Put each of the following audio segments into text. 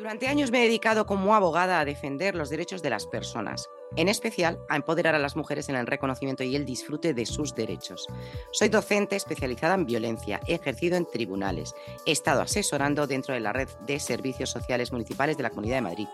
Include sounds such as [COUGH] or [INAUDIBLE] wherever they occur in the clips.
Durante años me he dedicado como abogada a defender los derechos de las personas, en especial a empoderar a las mujeres en el reconocimiento y el disfrute de sus derechos. Soy docente especializada en violencia, he ejercido en tribunales, he estado asesorando dentro de la red de servicios sociales municipales de la Comunidad de Madrid.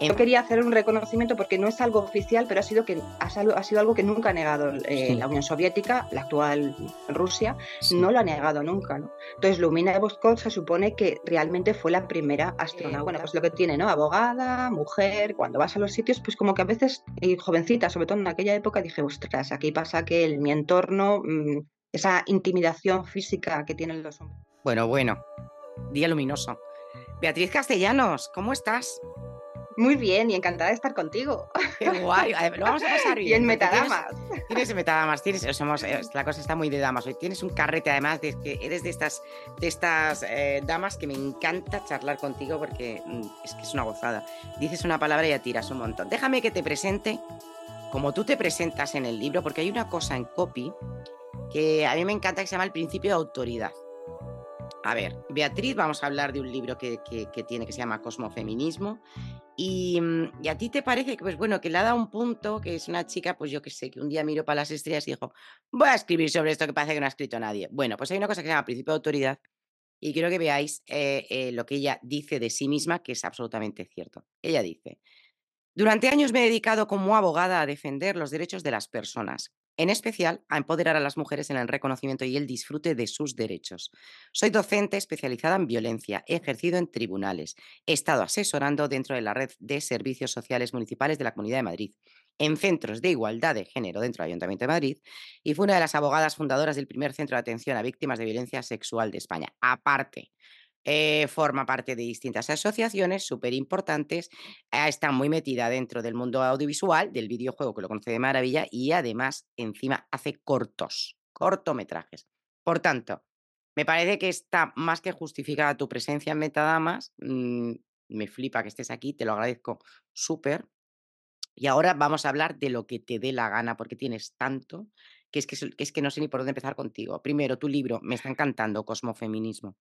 Yo quería hacer un reconocimiento porque no es algo oficial, pero ha sido, que, ha sido algo que nunca ha negado eh, la Unión Soviética, la actual Rusia, no lo ha negado nunca. ¿no? Entonces, Lumina Voskov se supone que realmente fue la primera astronauta. Bueno, pues lo que tiene, ¿no? Abogada, mujer, cuando vas a los sitios, pues como que a veces y jovencita, sobre todo en aquella época, dije, ostras, aquí pasa que en mi entorno, mm, esa intimidación física que tienen los hombres. Bueno, bueno, día luminoso. Beatriz Castellanos, ¿cómo estás? Muy bien y encantada de estar contigo. Qué guay. lo vamos a pasar bien. [LAUGHS] Y en metadamas. Tienes, metadamas, tienes, somos, eh, la cosa está muy de damas hoy. Tienes un carrete además de que eres de estas, de estas eh, damas que me encanta charlar contigo porque mm, es que es una gozada. Dices una palabra y ya tiras un montón. Déjame que te presente como tú te presentas en el libro, porque hay una cosa en copy que a mí me encanta que se llama el principio de autoridad. A ver, Beatriz, vamos a hablar de un libro que, tiene que se llama Cosmofeminismo Mm, y, a ti te parece que, pues bueno, que le ha dado un punto, que es una chica, pues yo que sé, que un día miro para las estrellas y dijo, voy a escribir sobre esto que parece que no ha escrito nadie. Bueno, pues hay una cosa que se llama principio de autoridad y quiero que veáis eh, eh, lo que ella dice de sí misma, que es absolutamente cierto. Ella dice, durante años me he dedicado como abogada a defender los derechos de las personas, en especial a empoderar a las mujeres en el reconocimiento y el disfrute de sus derechos. Soy docente especializada en violencia, he ejercido en tribunales, he estado asesorando dentro de la red de servicios sociales municipales de la Comunidad de Madrid, en centros de igualdad de género dentro del Ayuntamiento de Madrid y fue una de las abogadas fundadoras del primer centro de atención a víctimas de violencia sexual de España. Aparte, eh, forma parte de distintas asociaciones súper importantes, ah, está muy metida dentro del mundo audiovisual, del videojuego que lo conoce de maravilla y además encima hace cortos, cortometrajes. Por tanto, me parece que está más que justificada tu presencia en Metadamas. Mm, me flipa que estés aquí, te lo agradezco súper. Y ahora vamos a hablar de lo que te dé la gana, porque tienes tanto que es que, es que no sé ni por dónde empezar contigo. Primero, tu libro, me está encantando, Cosmofeminismo.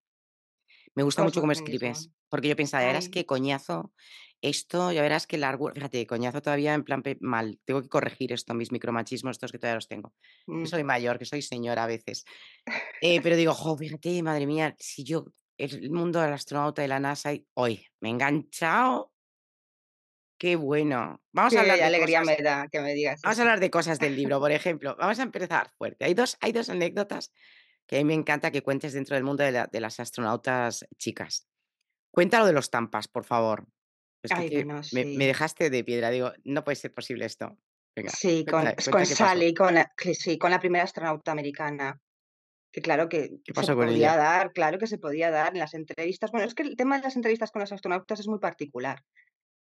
Me gusta mucho cómo escribes, porque yo pensaba, ya verás qué coñazo, esto, ya verás que largo, fíjate, coñazo todavía en plan mal, tengo que corregir esto, mis micromachismos, estos que todavía los tengo. Mm. soy mayor, que soy señora a veces. Eh, pero digo, jo, fíjate, madre mía, si yo, el mundo del astronauta de la NASA, y hoy me he enganchado. Qué bueno. Vamos a hablar de alegría me da que me digas. Vamos a hablar de cosas del libro, por ejemplo. Vamos a empezar fuerte. Hay dos, hay dos anécdotas que a mí me encanta que cuentes dentro del mundo de, las astronautas chicas. Cuéntalo de los tampas, por favor. me, dejaste de piedra, digo, no puede ser posible esto. sí, con, Sally, con la, sí, con la primera astronauta americana. Que claro que se podía dar, claro que se podía dar en las entrevistas. Bueno, es que el tema de las entrevistas con los astronautas es muy particular.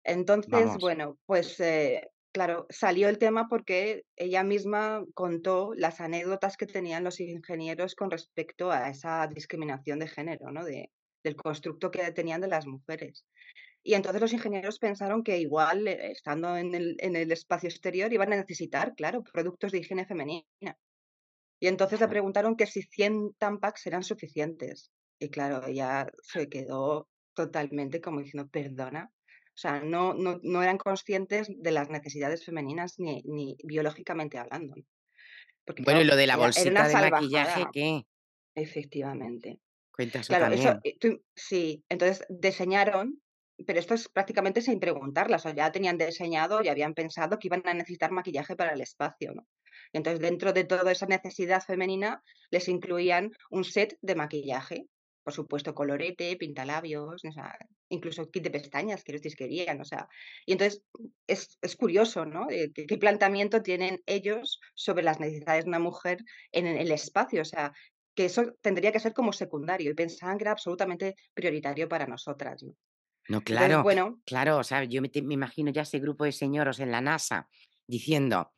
Entonces, bueno, pues eh, Claro, salió el tema porque ella misma contó las anécdotas que tenían los ingenieros con respecto a esa discriminación de género, ¿no? De, del constructo que tenían de las mujeres. Y entonces los ingenieros pensaron que igual, eh, estando en el, en el espacio exterior, iban a necesitar, claro, productos de higiene femenina. Y entonces le preguntaron que si 100 tampax eran suficientes. Y claro, ella se quedó totalmente como diciendo, perdona, o sea, no, no, no eran conscientes de las necesidades femeninas ni, ni biológicamente hablando. bueno, y lo de la bolsita de maquillaje, ¿qué? Efectivamente. Cuenta eso claro, Eso, sí, entonces diseñaron, pero esto es prácticamente sin preguntarla, o sea, ya tenían diseñado y habían pensado que iban a necesitar maquillaje para el espacio, ¿no? Entonces, dentro de toda esa necesidad femenina, les incluían un set de maquillaje por supuesto, colorete, pintalabios, o sea, incluso kit de pestañas que los querían, o sea, y entonces es, es curioso, ¿no? Eh, ¿Qué, planteamiento tienen ellos sobre las necesidades de una mujer en el espacio? O sea, que eso tendría que ser como secundario y pensaban que era absolutamente prioritario para nosotras, ¿no? No, claro, bueno, claro, o sea, yo me, me imagino ya ese grupo de señoros en la NASA diciendo,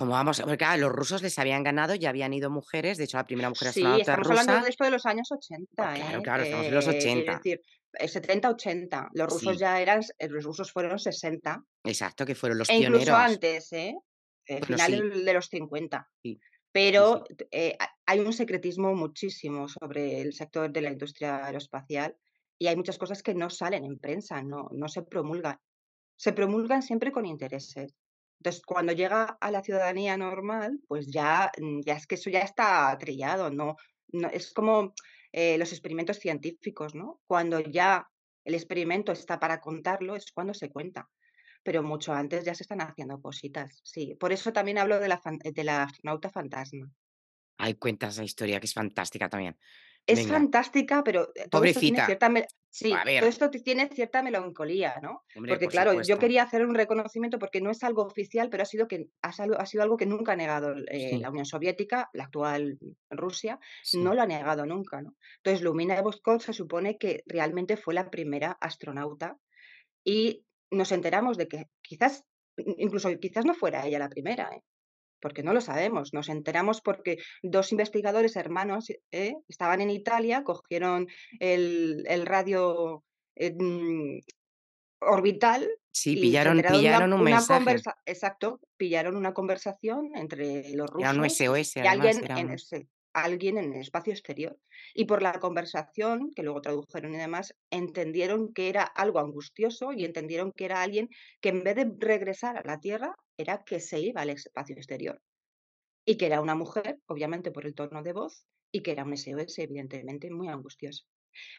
como vamos, porque claro, los rusos les habían ganado, ya habían ido mujeres, de hecho la primera mujer sí, estamos hablando de esto de los años 80, claro, ¿eh? claro, estamos en los 80. Es decir, 70-80, los rusos ya eran, eh, los rusos fueron 60. Exacto, que fueron los e pioneros. incluso antes, ¿eh? eh final de los 50. Pero eh, hay un secretismo muchísimo sobre el sector de la industria aeroespacial y hay muchas cosas que no salen en prensa, no, no se promulgan. Se promulgan siempre con intereses. Entonces, cuando llega a la ciudadanía normal, pues ya, mm, ya es que eso ya está trillado, ¿no? no es como eh, los experimentos científicos, ¿no? Cuando ya el experimento está para contarlo, es cuando se cuenta. Pero mucho antes ya se están haciendo cositas, sí. Por eso también hablo de la, de la astronauta fantasma. Hay cuentas esa historia que es fantástica también. Es fantástica, pero eh, todo esto tiene cierta sí, todo esto tiene cierta melancolía, ¿no? porque claro, yo quería hacer un reconocimiento porque no es algo oficial, pero ha sido que ha, sido algo que nunca ha negado eh, la Unión Soviética, la actual Rusia, no lo ha negado nunca, ¿no? Entonces, Lumina Voskov se supone que realmente fue la primera astronauta y nos enteramos de que quizás incluso quizás no fuera ella la primera, ¿eh? Porque no lo sabemos. Nos enteramos porque dos investigadores hermanos ¿eh? estaban en Italia, cogieron el, radio mm, orbital. Sí, pillaron, un mensaje. exacto, pillaron una conversación entre los rusos. un SOS, y alguien, en alguien en el espacio exterior. Y por la conversación, que luego tradujeron y demás, entendieron que era algo angustioso y entendieron que era alguien que en vez de regresar a la Tierra, era que se iba al espacio exterior. Y que era una mujer, obviamente por el tono de voz, y que era un SOS, evidentemente, muy angustioso.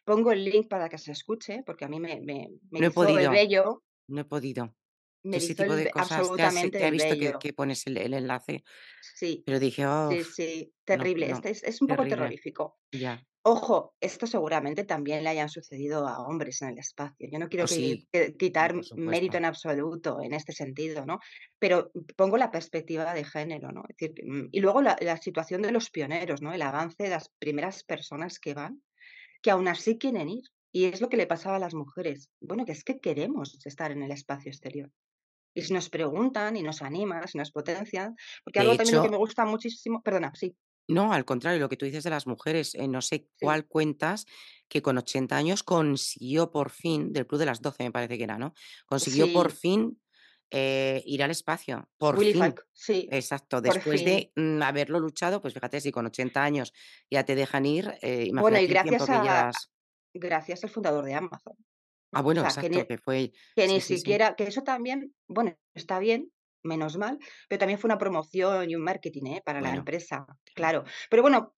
Pongo el link para que se escuche, porque a mí me, me, me no he podido, bello. No he podido. Me ese tipo de cosas absolutamente te, he visto que, pones el, enlace. Sí. Pero dije, oh, sí, sí, terrible. este es, es, un poco terrorífico. Ya. Ojo, esto seguramente también le hayan sucedido a hombres en el espacio. Yo no quiero oh, quitar mérito en absoluto en este sentido, ¿no? Pero pongo la perspectiva de género, ¿no? decir, mm, y luego la, la, situación de los pioneros, ¿no? El avance de las primeras personas que van, que aún así quieren ir. Y es lo que le pasaba a las mujeres. Bueno, que es que queremos estar en el espacio exterior. Y si nos preguntan y nos animan, si nos potencian, porque algo también que me gusta muchísimo, perdona, sí. No, al contrario, lo que tú dices de las mujeres, eh, no sé cuál cuentas que con 80 años consiguió por fin, del Club de las 12 me parece que era, ¿no? Consiguió por fin eh, ir al espacio. Por fin. sí. Exacto. Después de mm, haberlo luchado, pues fíjate, si con 80 años ya te dejan ir, eh, bueno, y gracias a, gracias al fundador de Amazon. Ah, bueno, exacto, que, fue. Que ni siquiera, que eso también, bueno, está bien, menos mal, pero también fue una promoción y un marketing ¿eh? para la empresa, claro. Pero bueno,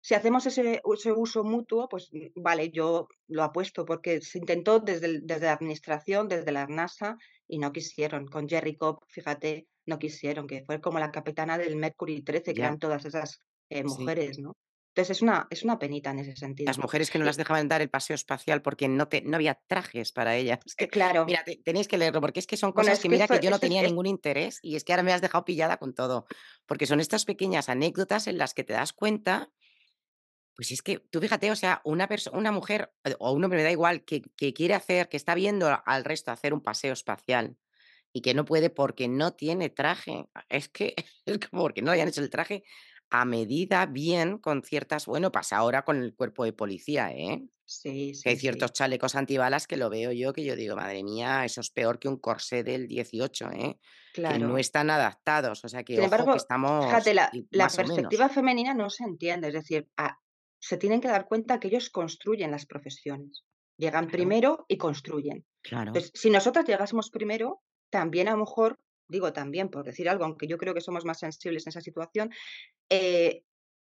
si hacemos ese, uso mutuo, pues mm, vale, yo lo apuesto porque se intentó desde, desde la administración, desde la NASA, y no quisieron. Con Jerry Cobb, fíjate, no quisieron, que fue como la capitana del Mercury 13, que eran todas esas eh, mujeres, ¿no? Entonces es una, es una penita en ese sentido. Las mujeres que no las dejaban dar el paseo espacial porque no, te, no había trajes para ellas. que, claro. Mira, tenéis que leerlo porque es que son cosas que, mira que yo no tenía ningún interés y es que ahora me has dejado pillada con todo. Porque son estas pequeñas anécdotas en las que te das cuenta, pues es que tú fíjate, o sea, una, una mujer eh, o un hombre me da igual que, que quiere hacer, que está viendo al resto hacer un paseo espacial y que no puede porque no tiene traje. Es que [LAUGHS] es como porque no hayan hecho el traje a medida bien con ciertas, bueno, pasa ahora con el cuerpo de policía, ¿eh? Sí, Que hay ciertos chalecos antibalas que lo veo yo, que yo digo, madre mía, eso es peor que un corsé del 18, ¿eh? Que no están adaptados, o sea que, ojo, que estamos... fíjate, la, perspectiva femenina no se entiende, es decir, se tienen que dar cuenta que ellos construyen las profesiones. Llegan primero y construyen. Claro. Entonces, si nosotros llegásemos primero, también a lo mejor digo también por decir algo, aunque yo creo que somos más sensibles en esa situación, eh,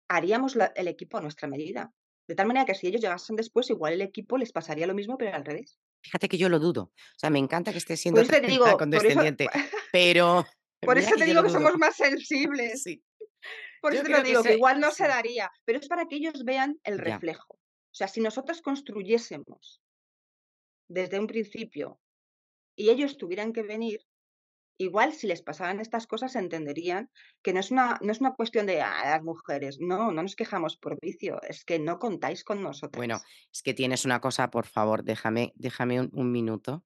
haríamos el equipo a nuestra medida. De tal manera que si ellos llegasen después, igual el equipo les pasaría lo mismo, pero al revés. Fíjate que yo lo dudo. O sea, me encanta que esté siendo condescendiente, pero... Por eso te digo que somos más sensibles. Sí. Por eso te lo digo, que, igual no se daría, pero es para que ellos vean el reflejo. O sea, si nosotros construyésemos desde un principio y ellos tuvieran que venir, igual si les pasaban estas cosas entenderían que no es una, no es una cuestión de ah, las mujeres, no, no nos quejamos por vicio, es que no contáis con nosotros. Bueno, es que tienes una cosa, por favor, déjame, déjame un, minuto.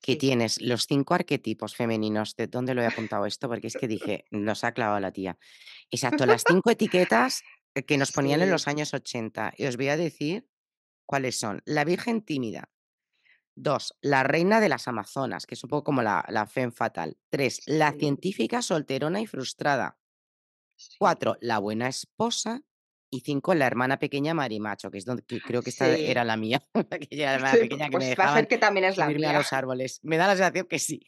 Que tienes los cinco arquetipos femeninos. ¿De dónde lo he apuntado esto? Porque es que dije, nos ha clavado la tía. Exacto, las cinco etiquetas que nos [LAUGHS] ponían en los años 80. Y os voy a decir cuáles son. La Virgen tímida, Dos, la reina de las Amazonas, que es un poco como la, la femme fatal. Tres, la científica solterona y frustrada. Cuatro, la buena esposa. y cinco la hermana pequeña Marimacho, que es donde creo que esta era la mía, [LAUGHS] aquella hermana pequeña que me pues va a ser que también es la subirme a los árboles. Me da la sensación que sí.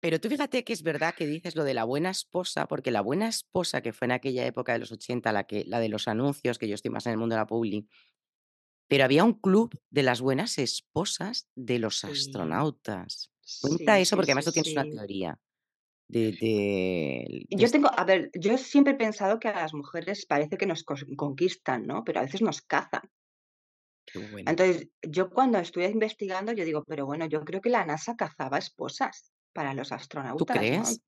Pero tú fíjate que es verdad que dices lo de la buena esposa, porque la buena esposa que fue en aquella época de los 80, la, que, la de los anuncios, que yo estoy más en el mundo de la publi, pero había un club de las buenas esposas de los astronautas. Cuenta eso porque además tú tienes una teoría. De, yo tengo, a ver, yo siempre he pensado que a las mujeres parece que nos conquistan, ¿no? Pero a veces nos cazan. Entonces, yo cuando estuve investigando, yo digo, pero bueno, yo creo que la NASA cazaba esposas para los astronautas. ¿Tú crees?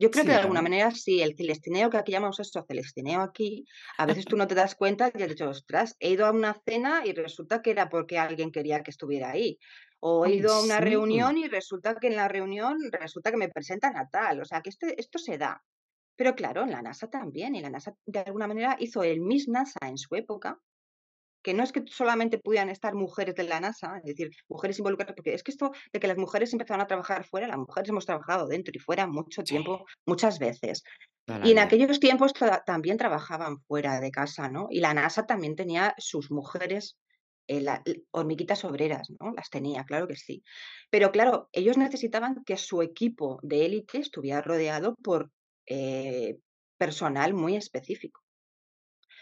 Yo creo que de alguna manera sí, el celestineo, que aquí llamamos esto celestineo aquí, a veces tú no te das cuenta y has dicho, ostras, he ido a una cena y resulta que era porque alguien quería que estuviera ahí. O he ido a una reunión y resulta que en la reunión resulta que me presentan a tal. O sea, que este, esto se da. Pero claro, en la NASA también, y la NASA de alguna manera hizo el Miss NASA en su época, que no es que solamente pudieran estar mujeres de la NASA, es decir, mujeres involucradas, porque es que esto de que las mujeres empezaron a trabajar fuera, las mujeres hemos trabajado dentro y fuera mucho tiempo, muchas veces. y en aquellos tiempos también trabajaban fuera de casa, ¿no? Y la NASA también tenía sus mujeres, eh, hormiguitas obreras, ¿no? Las tenía, claro que sí. Pero claro, ellos necesitaban que su equipo de élite estuviera rodeado por eh, personal muy específico.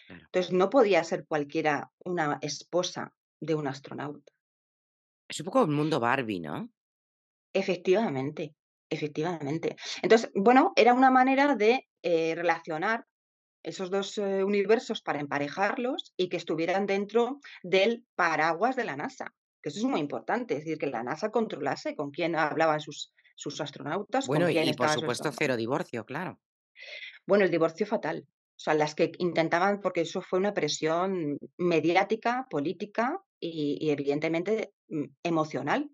Entonces no podía ser cualquiera una esposa de un astronauta. Es un poco el mundo Barbie, ¿no? Efectivamente, efectivamente. Entonces, bueno, era una manera de eh, relacionar esos dos eh, universos para emparejarlos y que estuvieran dentro del paraguas de la NASA, que eso es muy importante, es decir, que la NASA controlase con quién hablaban sus, sus astronautas. Bueno, y por supuesto cero divorcio, claro. Bueno, el divorcio fatal. O sea, las que intentaban, porque eso fue una presión mediática, política y, evidentemente mm, emocional,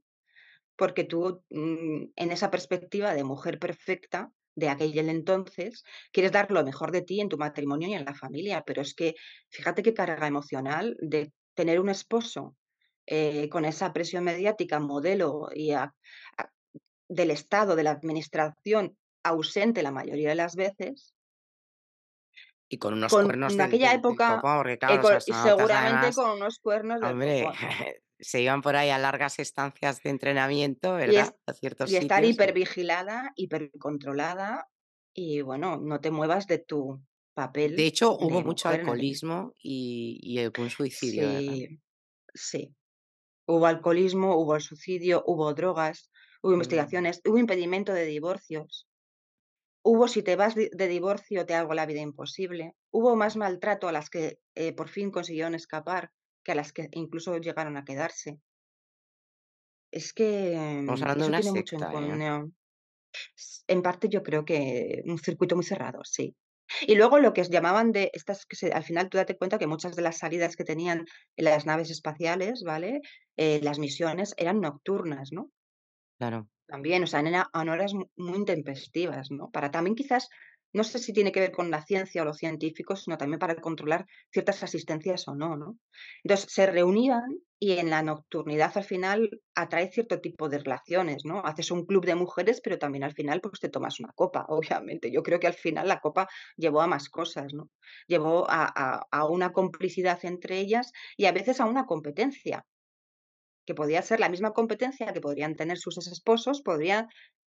porque tú mm, en esa perspectiva de mujer perfecta de aquel entonces, quieres dar lo mejor de ti en tu matrimonio y en la familia, pero es que fíjate qué carga emocional de tener un esposo eh, con esa presión mediática, modelo y del Estado, de la Administración ausente la mayoría de las veces, y con unos cuernos en aquella época y seguramente con unos cuernos de hombre, [LAUGHS] se iban por ahí a largas estancias de entrenamiento, ¿verdad? Y, a ciertos y estar hipervigilada, hipercontrolada y bueno, no te muevas de tu papel. De hecho, hubo mucho alcoholismo y, y, algún suicidio. Sí, sí. Hubo alcoholismo, hubo el suicidio, hubo drogas, hubo mm. investigaciones, hubo impedimento de divorcios. Hubo si te vas de, divorcio te hago la vida imposible. Hubo más maltrato a las que eh, por fin consiguieron escapar que a las que incluso llegaron a quedarse. Es que Estamos hablando de una mucho en ¿eh? En parte yo creo que un circuito muy cerrado, sí. Y luego lo que os llamaban de estas, que al final tú date cuenta que muchas de las salidas que tenían en las naves espaciales, ¿vale? Eh, las misiones eran nocturnas, ¿no? Claro. También, o sea, en, horas muy intempestivas, ¿no? Para también quizás, no sé si tiene que ver con la ciencia o los científicos, sino también para controlar ciertas asistencias o no, ¿no? Entonces, se reunían y en la nocturnidad al final atrae cierto tipo de relaciones, ¿no? Haces un club de mujeres, pero también al final pues te tomas una copa, [LAUGHS] obviamente. Yo creo que al final la copa llevó a más cosas, ¿no? Llevó a una complicidad entre ellas y a veces a una competencia que podía ser la misma competencia que podrían tener sus esposos, podría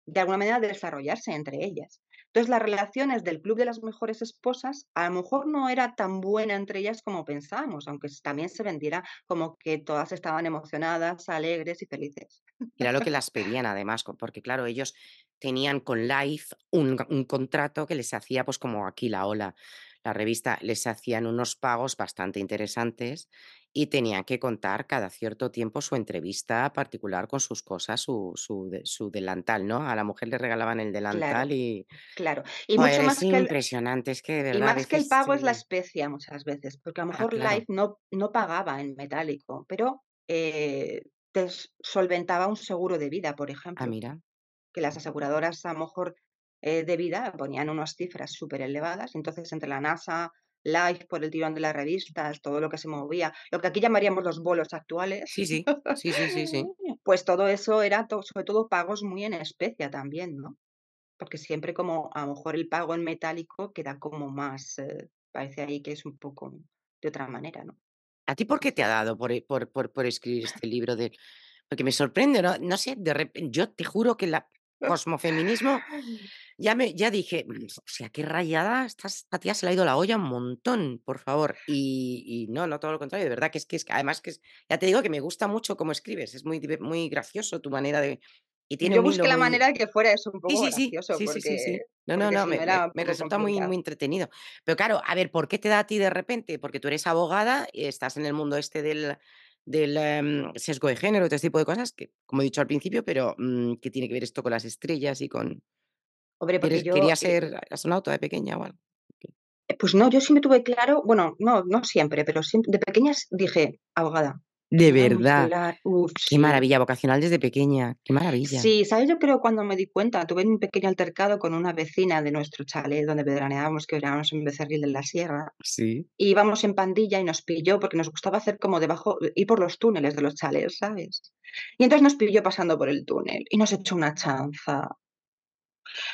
de alguna manera desarrollarse entre ellas. Entonces, las relaciones del Club de las Mejores Esposas a lo mejor no era tan buena entre ellas como pensábamos, aunque también se vendiera como que todas estaban emocionadas, alegres y felices. Era lo que las pedían además, porque claro, ellos tenían con Life un, un contrato que les hacía pues como aquí la ola la revista les hacían unos pagos bastante interesantes y tenían que contar cada cierto tiempo su entrevista particular con sus cosas, su, su, delantal, ¿no? A la mujer le regalaban el delantal y... Claro, y mucho más que impresionante, es que de verdad... Y más que el pago es la especia muchas veces, porque a lo ah, mejor Life no, no pagaba en metálico, pero eh, te solventaba un seguro de vida, por ah, ejemplo. Ah, mira. Que las aseguradoras a lo mejor eh, de vida ponían unas cifras súper elevadas. Entonces, entre la NASA, Life por el tirón de las revistas, todo lo que se movía, lo que aquí llamaríamos los bolos actuales. Sí, sí, [LAUGHS] sí, sí, sí, sí. Pues todo eso era sobre todo pagos muy en especia también, ¿no? Porque siempre como a lo mejor el pago en metálico queda como más, eh, parece ahí que es un poco de otra manera, ¿no? ¿A ti por qué te ha dado por, e, por, por, escribir este libro? De, porque me sorprende, ¿no? No sé, de repente, yo te juro que la [LAUGHS] cosmofeminismo, ya, me, ya dije, o sea, qué rayada, estás, a tía se le ha ido la olla un montón, por favor. Y, no, no todo lo contrario, de verdad que es que es además que es, ya te digo que me gusta mucho cómo escribes, es muy, muy gracioso tu manera de, y tiene Yo busqué la manera de que fuera eso un poco sí, sí, gracioso. Sí, sí, sí, No, no, no, me, resulta muy, muy entretenido. Pero claro, a ver, ¿por qué te da a ti de repente? Porque tú eres abogada y estás en el mundo este del, del em, sesgo de género, todo este tipo de cosas, que como he dicho al principio, pero mm, que tiene que ver esto con las estrellas y con... Hombre, porque yo... Quería ser astronauta de pequeña o algo. Eh, pues no, yo sí me tuve claro, bueno, no, no siempre, pero siempre, de pequeñas dije abogada. De verdad. qué maravilla, vocacional desde pequeña, qué maravilla. Sí, ¿sabes? Yo creo cuando me di cuenta, tuve un pequeño altercado con una vecina de nuestro chalet donde veraneábamos, que verábamos en Becerril de la Sierra. Sí. Y íbamos en pandilla y nos pilló porque nos gustaba hacer como debajo, ir por los túneles de los chalets, ¿sabes? Y entonces nos pilló pasando por el túnel y nos echó una chanza.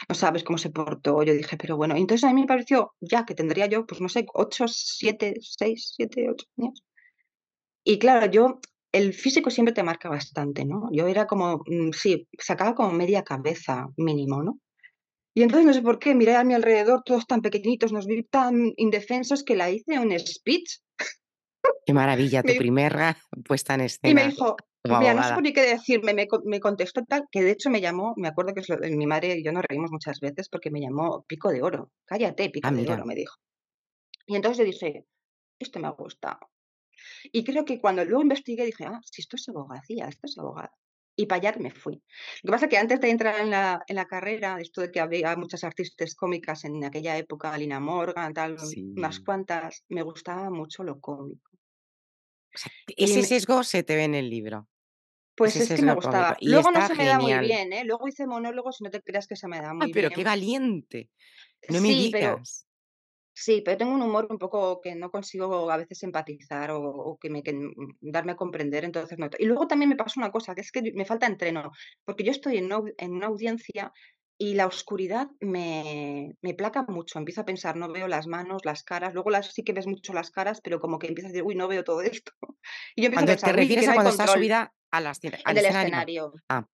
No sabes cómo se portó. Yo dije, pero bueno, entonces a mí me pareció ya que tendría yo, pues no sé, 8, 7, 6, 7, 8 años y claro, yo, el físico siempre te marca bastante, ¿no? Yo era como, mm, sí, sacaba como media cabeza mínimo, ¿no? Y entonces no sé por qué, miré a mi alrededor, todos tan pequeñitos, nos vi tan indefensos que la hice un speech. Qué maravilla, tu [LAUGHS] primera puesta en escena. Y me dijo, mira, no sé ni qué decirme, me, me, contestó tal, que de hecho me llamó, me acuerdo que es lo, mi madre y yo nos reímos muchas veces porque me llamó Pico de Oro. Cállate, Pico ah, de Oro, me dijo. Y entonces yo dije, esto me ha gustado. Y creo que cuando luego investigué dije, ah, si esto es abogacía, esto es abogada. Y para allá me fui. Lo que pasa es que antes de entrar en la, en la carrera, esto de que había muchas artistas cómicas en aquella época, Lina Morgan, tal, unas cuantas, me gustaba mucho lo cómico. ese sesgo se te ve en el libro. Pues es que me gustaba. Luego no se me da muy bien, ¿eh? Luego hice monólogos y no te creas que se me da muy ah, pero qué valiente. No me digas. Sí, pero tengo un humor un poco que no consigo a veces empatizar o, que me darme a comprender, entonces no. Y luego también me pasa una cosa, que es que me falta entreno, porque yo estoy en una, audiencia y la oscuridad me, me placa mucho. Empiezo a pensar, no veo las manos, las caras, luego las, sí que ves mucho las caras, pero como que empiezas a decir, uy, no veo todo [LAUGHS] esto. Y yo empiezo a pensar, te refieres a cuando estás subida a las en el escenario. Ah.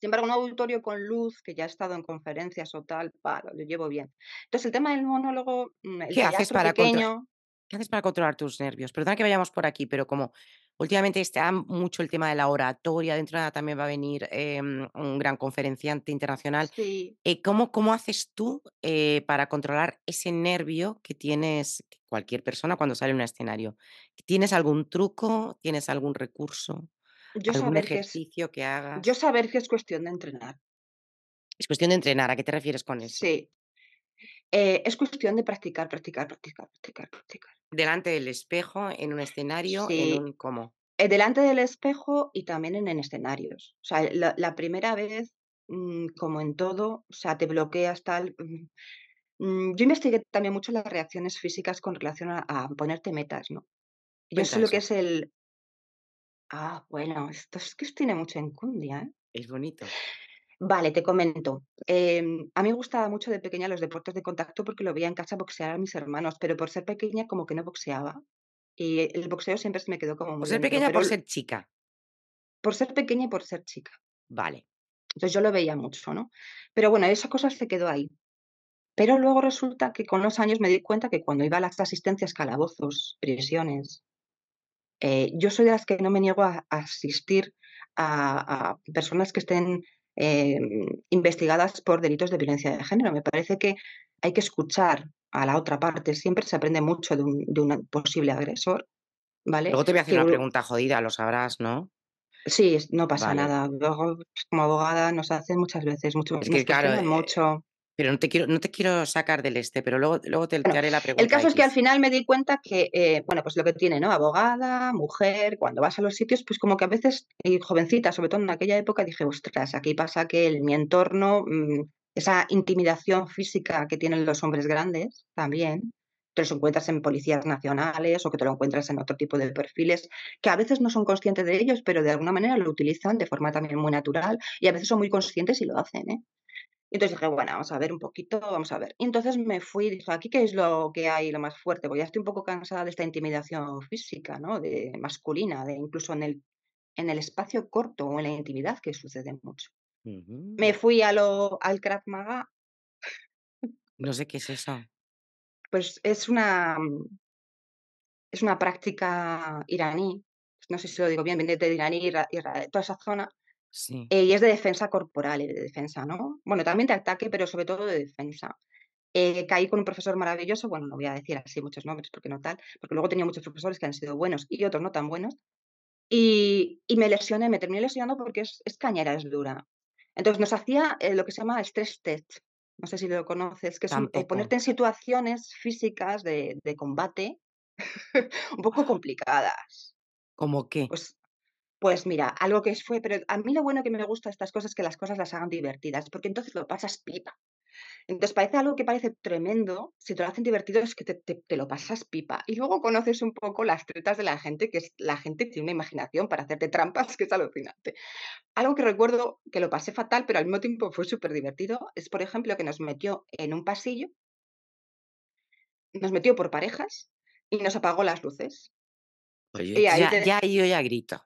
Sin embargo, un auditorio con luz, que ya he estado en conferencias o tal, lo llevo bien. Entonces, el tema del monólogo, mm, el ¿Qué haces para pequeño... ¿Qué haces para controlar tus nervios? Perdona que vayamos por aquí, pero como últimamente está mucho el tema de la oratoria, dentro de nada también va a venir em, un gran conferenciante internacional. Sí. Eh, ¿cómo, ¿Cómo haces tú eh, para controlar ese nervio que tienes cualquier persona cuando sale a un escenario? ¿Tienes algún truco? ¿Tienes algún recurso? Yo ¿Algún saber ejercicio que, hagas? Yo saber que es cuestión de entrenar. Es cuestión de entrenar, ¿a qué te refieres con eso? Sí. Eh, es cuestión de practicar, practicar, practicar, practicar, practicar. Delante del espejo, en un escenario, en un cómo. Eh, delante del espejo y también en, escenarios. O sea, la, primera vez, mm, como en todo, o sea, te bloqueas tal. Mm, mm, yo investigué también mucho las reacciones físicas con relación a, ponerte metas, ¿no? Yo sé lo que es el, Ah, bueno, esto es que tiene mucha encundia, ¿eh? Es bonito. Vale, te comento. Em, a mí me gustaba mucho de pequeña los deportes de contacto porque lo veía en casa boxear a mis hermanos, pero por ser pequeña como que no boxeaba. Y el boxeo siempre se me quedó como muy Por ser pequeña, por ser chica. por ser pequeña y por ser chica. Vale. Entonces yo lo veía mucho, ¿no? Pero bueno, esa cosa se quedó ahí. Pero luego resulta que con los años me di cuenta que cuando iba a las asistencias, calabozos, prisiones, eh, yo soy de las que no me niego a, asistir a, personas que estén eh, investigadas por delitos de violencia de género. Me parece que hay que escuchar a la otra parte. Siempre se aprende mucho de un, posible agresor. ¿vale? Luego te voy a hacer una pregunta jodida, lo sabrás, ¿no? Sí, no pasa nada. Luego, como abogada, nos hacen muchas veces mucho. Es que, claro, eh, mucho. Pero no te quiero, no te quiero sacar del este, pero luego, luego te, haré la pregunta. El caso es que al final me di cuenta que, eh, bueno, pues lo que tiene, ¿no? Abogada, mujer, cuando vas a los sitios, pues como que a veces, y jovencita, sobre todo en aquella época, dije, ostras, aquí pasa que el, mi entorno, mm, esa intimidación física que tienen los hombres grandes, también, te los encuentras en policías nacionales o que te lo encuentras en otro tipo de perfiles que a veces no son conscientes de ellos, pero de alguna manera lo utilizan de forma también muy natural y a veces son muy conscientes y lo hacen. ¿eh? Y entonces dije, bueno, vamos a ver un poquito, vamos a ver. Y entonces me fui y dije, ¿aquí qué es lo que hay, lo más fuerte? Porque ya estoy un poco cansada de esta intimidación física, ¿no? De masculina, de incluso en el, en el espacio corto o en la intimidad que sucede mucho. Me fui a lo, al Krav Maga. No sé qué es eso. Pues es una, mm, es una práctica iraní, no sé si lo digo bien, viene de iraní, toda esa zona, Sí. Eh, y es de defensa corporal y de defensa, ¿no? Bueno, también de ataque, pero sobre todo de defensa. Eh, caí con un profesor maravilloso, bueno, no voy a decir así muchos nombres porque no tal, porque luego tenía muchos profesores que han sido buenos y otros no tan buenos, y, me lesioné, me terminé lesionando porque es, cañera, es dura. Entonces nos hacía eh, lo que se llama stress test, no sé si lo conoces, que es ponerte en situaciones físicas de, de combate [LAUGHS] un poco complicadas. ¿Cómo qué? Pues pues mira, algo que fue, pero a mí lo bueno que me gusta estas cosas es que las cosas las hagan divertidas, porque entonces lo pasas pipa. Entonces parece algo que parece tremendo, si te lo hacen divertido es que te, lo pasas pipa. Y luego conoces un poco las tretas de la gente, que es, la gente tiene una imaginación para hacerte trampas, [LAUGHS] que es alucinante. Algo que recuerdo que lo pasé fatal, pero al mismo tiempo fue súper divertido, es por ejemplo que nos metió en un pasillo, nos metió por parejas y nos apagó las luces ya, yo ya grito.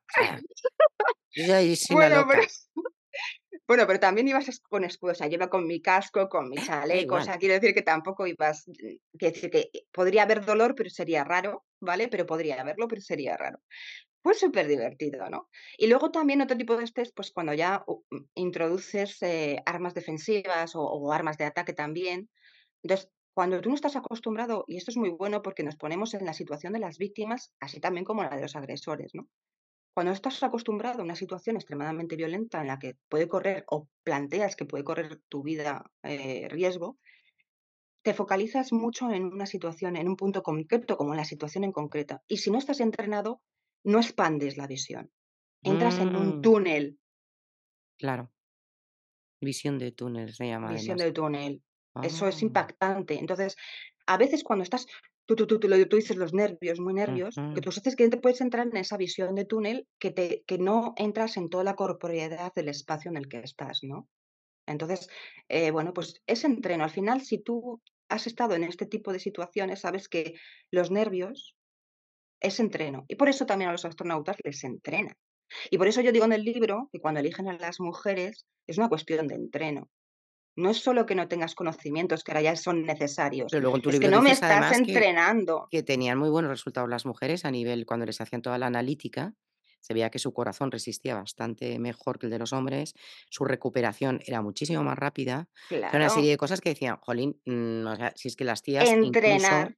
bueno, pero, también ibas con escudo, o sea, yo iba con mi casco, con mi chaleco, o sea, quiero decir que tampoco ibas, mm, quiero decir que podría haber dolor, pero sería raro, ¿vale? Pero podría haberlo, pero sería raro. Fue súper divertido, ¿no? Y luego también otro tipo de estrés, pues cuando ya mm, introduces eh, armas defensivas o, o, armas de ataque también, entonces cuando tú no estás acostumbrado, y esto es muy bueno porque nos ponemos en la situación de las víctimas, así también como la de los agresores, ¿no? Cuando estás acostumbrado a una situación extremadamente violenta en la que puede correr o planteas que puede correr tu vida eh, riesgo, te focalizas mucho en una situación, en un punto concreto, como en la situación en concreta. Y si no estás entrenado, no expandes la visión. Entras en un mm. túnel. Claro. Visión de túnel se llama. Visión de túnel. Eso es ah. impactante. Entonces, a veces cuando estás, tú, tú, tú, tú, tú dices los nervios, muy nervios, que tú haces que te puedes entrar en esa visión de túnel que, te, que no entras en toda la corporeidad del espacio en el que estás, ¿no? Entonces, eh, bueno, pues ese entreno. Al final, si tú has estado en este tipo de situaciones, sabes que los nervios es entreno. Y por eso también a los astronautas les entrenan. Y por eso yo digo en el libro que cuando eligen a las mujeres es una cuestión de entreno. No es solo que no tengas conocimientos, que ahora ya son necesarios. Pero luego en tu es que no me estás entrenando. Que, tenían muy buenos resultados las mujeres a nivel, cuando les hacían toda la analítica, se veía que su corazón resistía bastante mejor que el de los hombres, su recuperación era muchísimo más rápida. Claro. una serie de cosas que decían, jolín, mm, o sea, si es que las tías. Entrenar,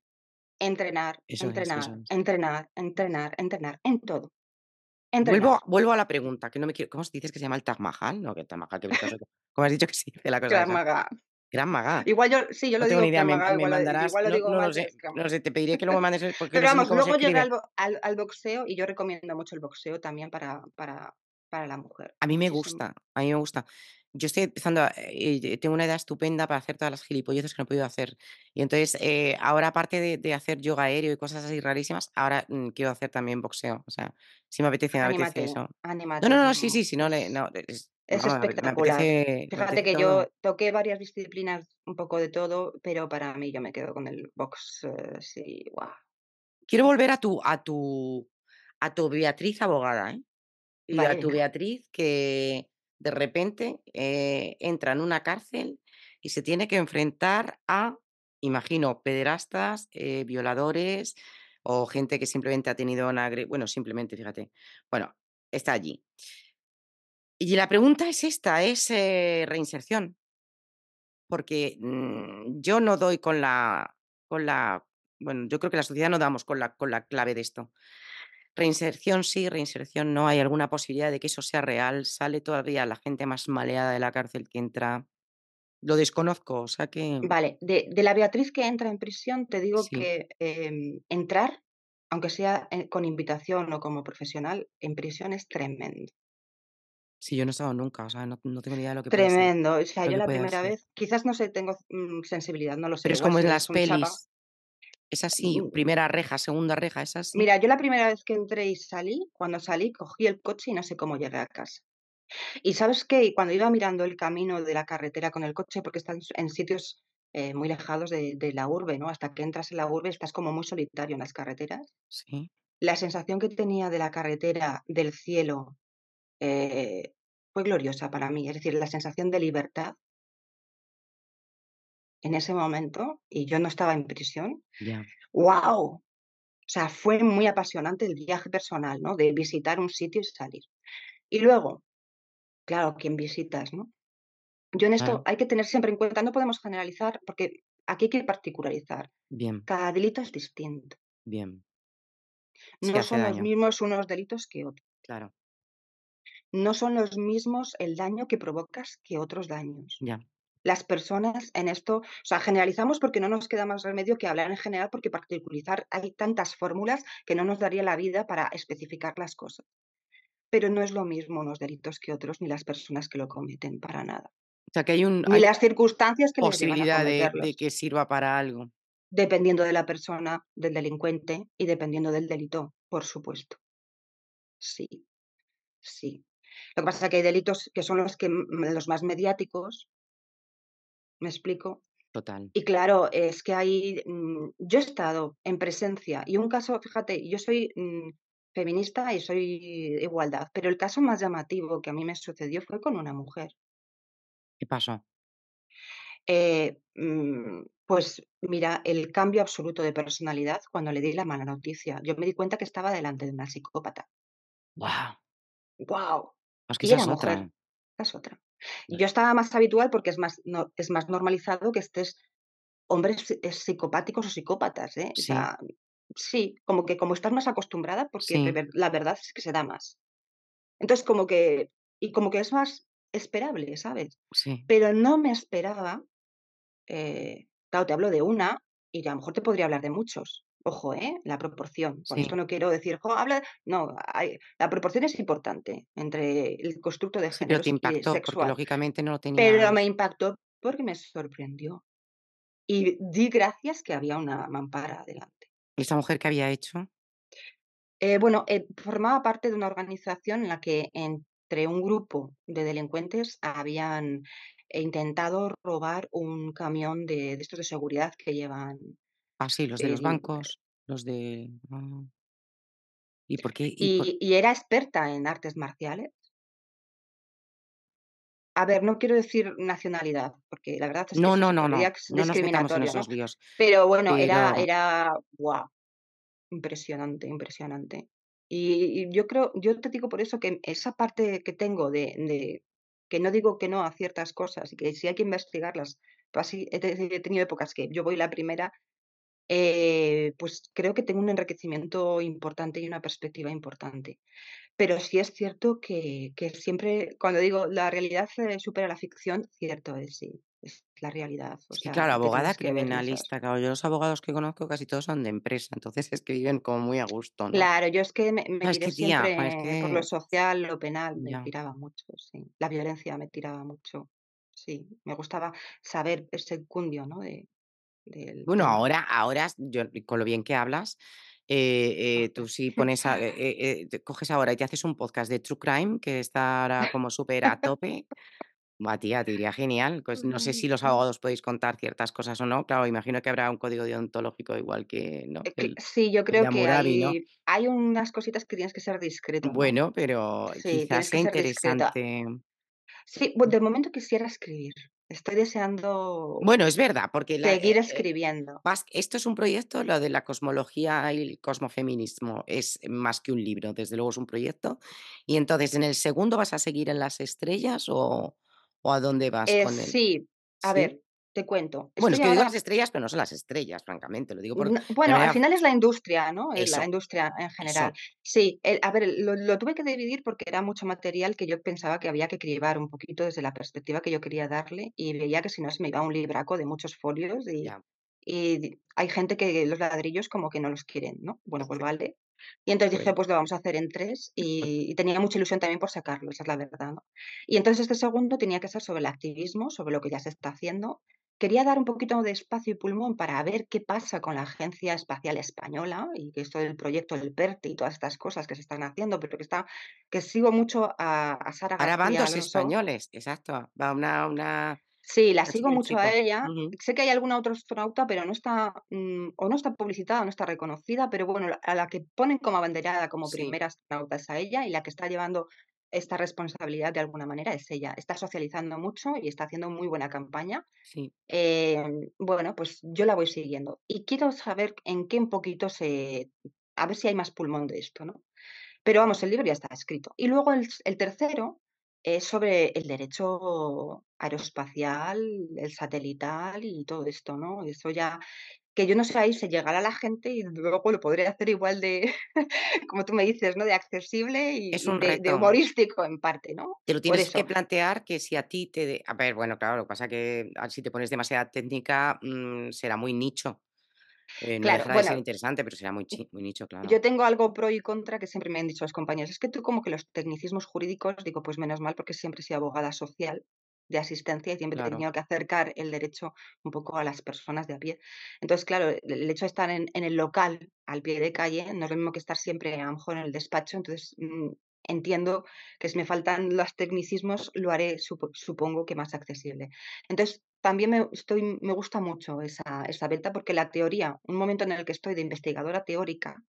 entrenar, entrenar, entrenar, entrenar, entrenar, en todo. Vuelvo, vuelvo a la pregunta, que no me quiero. ¿Cómo dices que se llama el Taj Mahal? No, que Taj Mahal, que ¿Cómo [LAUGHS] has dicho que sí? De la cosa Gran Maga. Gran Maga. Igual yo, sí, yo lo digo. Tengo idea, me, me, mandarás. Igual lo digo no, no, sé, no sé, te pediré que luego me mandes. [LAUGHS] Porque Pero vamos, luego llegué al, al, al, boxeo y yo recomiendo mucho el boxeo también para, para, para la mujer. A mí me gusta, a mí me gusta yo estoy empezando, a, eh, tengo una edad estupenda para hacer todas las gilipolleces que no he podido hacer. Y entonces, eh, ahora aparte de, hacer yoga aéreo y cosas así rarísimas, ahora mm, quiero hacer también boxeo. O sea, si me apetece, me apetece eso. no, no, no, sí, sí, sí, no, no es, espectacular. Fíjate que yo toqué varias disciplinas, un poco de todo, pero para mí yo me quedo con el box, eh, sí, guau. Quiero volver a tu, a tu, a tu Beatriz abogada, ¿eh? Y a tu Beatriz que de repente eh, entra en una cárcel y se tiene que enfrentar a, imagino, pederastas, eh, violadores o gente que simplemente ha tenido una... Bueno, simplemente, fíjate. Bueno, está allí. Y la pregunta es esta, es eh, reinserción. Porque mm, yo no doy con la, con la... Bueno, yo creo que la sociedad no damos con la, con la clave de esto. Reinserción sí, reinserción no. ¿Hay alguna posibilidad de que eso sea real? ¿Sale todavía la gente más maleada de la cárcel que entra? Lo desconozco, o sea que... Vale, de, la Beatriz que entra en prisión, te digo que em, entrar, aunque sea eh, con invitación o como profesional, en prisión es tremendo. Sí, yo no he estado nunca, o sea, no, tengo ni idea de lo que Tremendo, o sea, yo la primera vez, quizás no sé, tengo mm, sensibilidad, no lo sé. Pero es como en las pelis, es así, mm. primera reja, segunda reja, es así. Mira, yo la primera vez que entré y salí, cuando salí, cogí el coche y no sé cómo llegué a casa. Y sabes que cuando iba mirando el camino de la carretera con el coche, porque están en sitios eh, muy alejados de, la urbe, ¿no? Hasta que entras en la urbe estás como muy solitario en las carreteras. Sí. La sensación que tenía de la carretera, del cielo, eh, fue gloriosa para mí. Es decir, la sensación de libertad en ese momento, y yo no estaba en prisión. ¡Wow! O sea, fue muy apasionante el viaje personal, ¿no? De visitar un sitio y salir. Y luego, claro, quien visitas, ¿no? Yo en esto hay que tener siempre en cuenta, no podemos generalizar porque aquí hay que particularizar. Bien. Cada delito es distinto. Bien. no son los mismos unos delitos que otros. Claro. No son los mismos el daño que provocas que otros daños. Ya. Las personas en esto, o sea, generalizamos porque no nos queda más remedio que hablar en general porque particularizar hay tantas fórmulas que no nos daría la vida para especificar las cosas. Pero no es lo mismo unos delitos que otros ni las personas que lo cometen para nada. O sea, que hay un. Ni las circunstancias que posibilidad de, de, que sirva para algo. Dependiendo de la persona, del delincuente y dependiendo del delito, por supuesto. Sí, sí. Lo que pasa es que hay delitos que son los, que, los más mediáticos. ¿Me explico? Total. Y claro, es que hay. Mm, yo he estado en presencia y un caso, fíjate, yo soy mm, feminista y soy igualdad, pero el caso más llamativo que a mí me sucedió fue con una mujer. ¿Qué pasó? Eh, mm, pues mira, el cambio absoluto de personalidad cuando le di la mala noticia. Yo me di cuenta que estaba delante de una psicópata. ¡Wow! ¡Wow! Es que es otra. es otra. Yo estaba más habitual porque es más, no, es más normalizado que estés hombres psicopáticos o psicópatas, ¿eh? Sí. sí, como que como estás más acostumbrada porque la verdad es que se da más. Entonces, como que, y como que es más esperable, ¿sabes? Sí. Pero no me esperaba, eh, claro, te hablo de una y a lo mejor te podría hablar de muchos. Ojo, ¿eh? La proporción. Por esto no quiero decir, habla. No, hay, la proporción es importante entre el constructo de género. pero te impactó, porque lógicamente no lo tenía. Pero me impactó porque me sorprendió. Y di gracias que había una mampara delante. ¿Y esa mujer qué había hecho? Eh, bueno, eh, formaba parte de una organización en la que en entre un grupo de delincuentes habían intentado robar un camión de, estos de seguridad que llevan. Ah, sí, los de los bancos, los de. Ah. ¿Y por qué? ¿Y, era experta en artes marciales. A ver, no quiero decir nacionalidad, porque la verdad es que no, no, no, no, discriminatorio. Pero bueno, era, era, wow, impresionante, impresionante. Y, yo creo, yo te digo por eso que esa parte que tengo de, que no digo que no a ciertas cosas y que si hay que investigarlas, pues así he, tenido épocas que yo voy la primera, eh, pues creo que tengo un enriquecimiento importante y una perspectiva importante. Pero sí es cierto que, que siempre, cuando digo la realidad supera la ficción, cierto es, sí es la realidad. sí, claro, abogada criminalista, claro, yo los abogados que conozco casi todos son de empresa, entonces es que viven como muy a gusto, ¿no? Claro, yo es que me, me siempre por lo social, lo penal, me tiraba mucho, sí. La violencia me tiraba mucho, sí. Me gustaba saber ese cundio, ¿no? De, bueno, ahora, ahora, yo, con lo bien que hablas, eh, eh, tú sí [LAUGHS] pones, a, eh, coges ahora y te haces un podcast de True Crime, que está ahora como súper a tope. Tía, te diría genial. Pues no sé si los abogados podéis contar ciertas cosas o no. Claro, imagino que habrá un código deontológico igual que, ¿no? Sí, yo creo que hay, hay, unas cositas que tienes que ser discreto. Bueno, pero quizás sea interesante. Sí, de momento quisiera escribir. Estoy deseando bueno, es verdad, porque seguir eh, eh, escribiendo. esto es un proyecto, lo de la cosmología y el cosmofeminismo es más que un libro, desde luego es un proyecto. Y entonces, ¿en el segundo vas a seguir en las estrellas o, ¿O a dónde vas eh, con él? Sí, a ver, te cuento. Bueno, es que digo las estrellas, pero no son las estrellas, francamente, lo digo por... bueno, al final es la industria, ¿no? la industria en general. Sí, a ver, lo, tuve que dividir porque era mucho material que yo pensaba que había que cribar un poquito desde la perspectiva que yo quería darle y veía que si no se me iba un libraco de muchos folios y, y hay gente que los ladrillos como que no los quieren, ¿no? Bueno, pues vale, y entonces dije, pues lo vamos a hacer en tres y, tenía mucha ilusión también por sacarlo, esa es la verdad. ¿no? Y entonces este segundo tenía que ser sobre el activismo, sobre lo que ya se está haciendo quería dar un poquito de espacio y pulmón para ver qué pasa con la Agencia Espacial Española y que esto del proyecto del PERTE y todas estas cosas que se están haciendo, pero que está que sigo mucho a, a Sara Ahora van dos españoles, exacto. Va una, una Sí, la sigo mucho a ella. Sé que hay alguna otra astronauta, pero no está, mm, o no está publicitada, no está reconocida, pero bueno, a la que ponen como abanderada como primera astronauta es a ella y la que está llevando esta responsabilidad de alguna manera es ella. Está socializando mucho y está haciendo muy buena campaña. Sí. Em, bueno, pues yo la voy siguiendo y quiero saber en qué un poquito se, a ver si hay más pulmón de esto, ¿no? Pero vamos, el libro ya está escrito. Y luego el, el tercero es sobre el derecho aeroespacial, el satelital y todo esto, ¿no? Eso ya que yo no sé ahí se llegará a la gente y luego lo podré hacer igual de, [LAUGHS] como tú me dices, ¿no? De accesible y, de, humorístico en parte, ¿no? Te lo tienes que plantear que si a ti te... A ver, bueno, claro, lo que pasa es que ah, si te pones demasiada técnica mm, será muy nicho. Eh, no claro, dejará de ser interesante, pero será muy, muy nicho, claro. Yo tengo algo pro y contra que siempre me han dicho los compañeros. Es que tú como que los tecnicismos jurídicos, digo, pues menos mal porque siempre he sido abogada social de asistencia y siempre he tenido que acercar el derecho un poco a las personas de a pie. Entonces, claro, el hecho de estar en, el local, al pie de calle, no es lo mismo que estar siempre a lo mejor en el despacho, entonces mm, entiendo que si me faltan los tecnicismos, lo haré, supongo que más accesible. Entonces, también me, estoy, me gusta mucho esa, esa venta porque la teoría, un momento en el que estoy de investigadora teórica,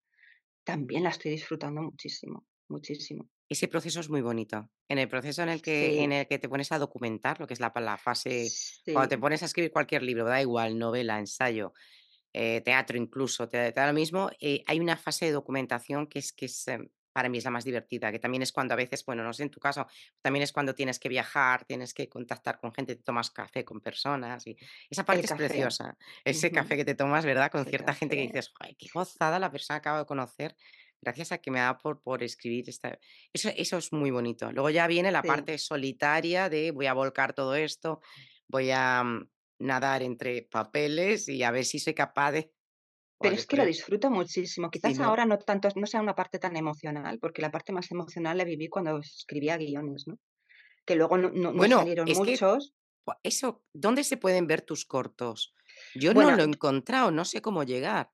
también la estoy disfrutando muchísimo, muchísimo. Ese proceso es muy bonito. En el proceso en el que, en el que te pones a documentar, lo que es la, la fase, cuando te pones a escribir cualquier libro, da igual, novela, ensayo, eh, teatro incluso, te, da lo mismo, eh, hay una fase de documentación que es, que es em, para mí es la más divertida, que también es cuando a veces, bueno, no sé en tu caso, también es cuando tienes que viajar, tienes que contactar con gente, te tomas café con personas y esa parte es preciosa. Ese café que te tomas, ¿verdad? Con cierta gente que dices, ¡ay, qué gozada la persona que acabo de conocer! Gracias a que me da por, por escribir esta... Eso, eso es muy bonito. Luego ya viene la parte solitaria de voy a volcar todo esto, voy a mm, nadar entre papeles y a ver si soy capaz de pero es que lo disfruto muchísimo. Quizás ahora no tanto, no sea una parte tan emocional, porque la parte más emocional la viví cuando escribía guiones, ¿no? Que luego no, no, salieron muchos. eso, ¿dónde se pueden ver tus cortos? Yo no lo he encontrado, no sé cómo llegar.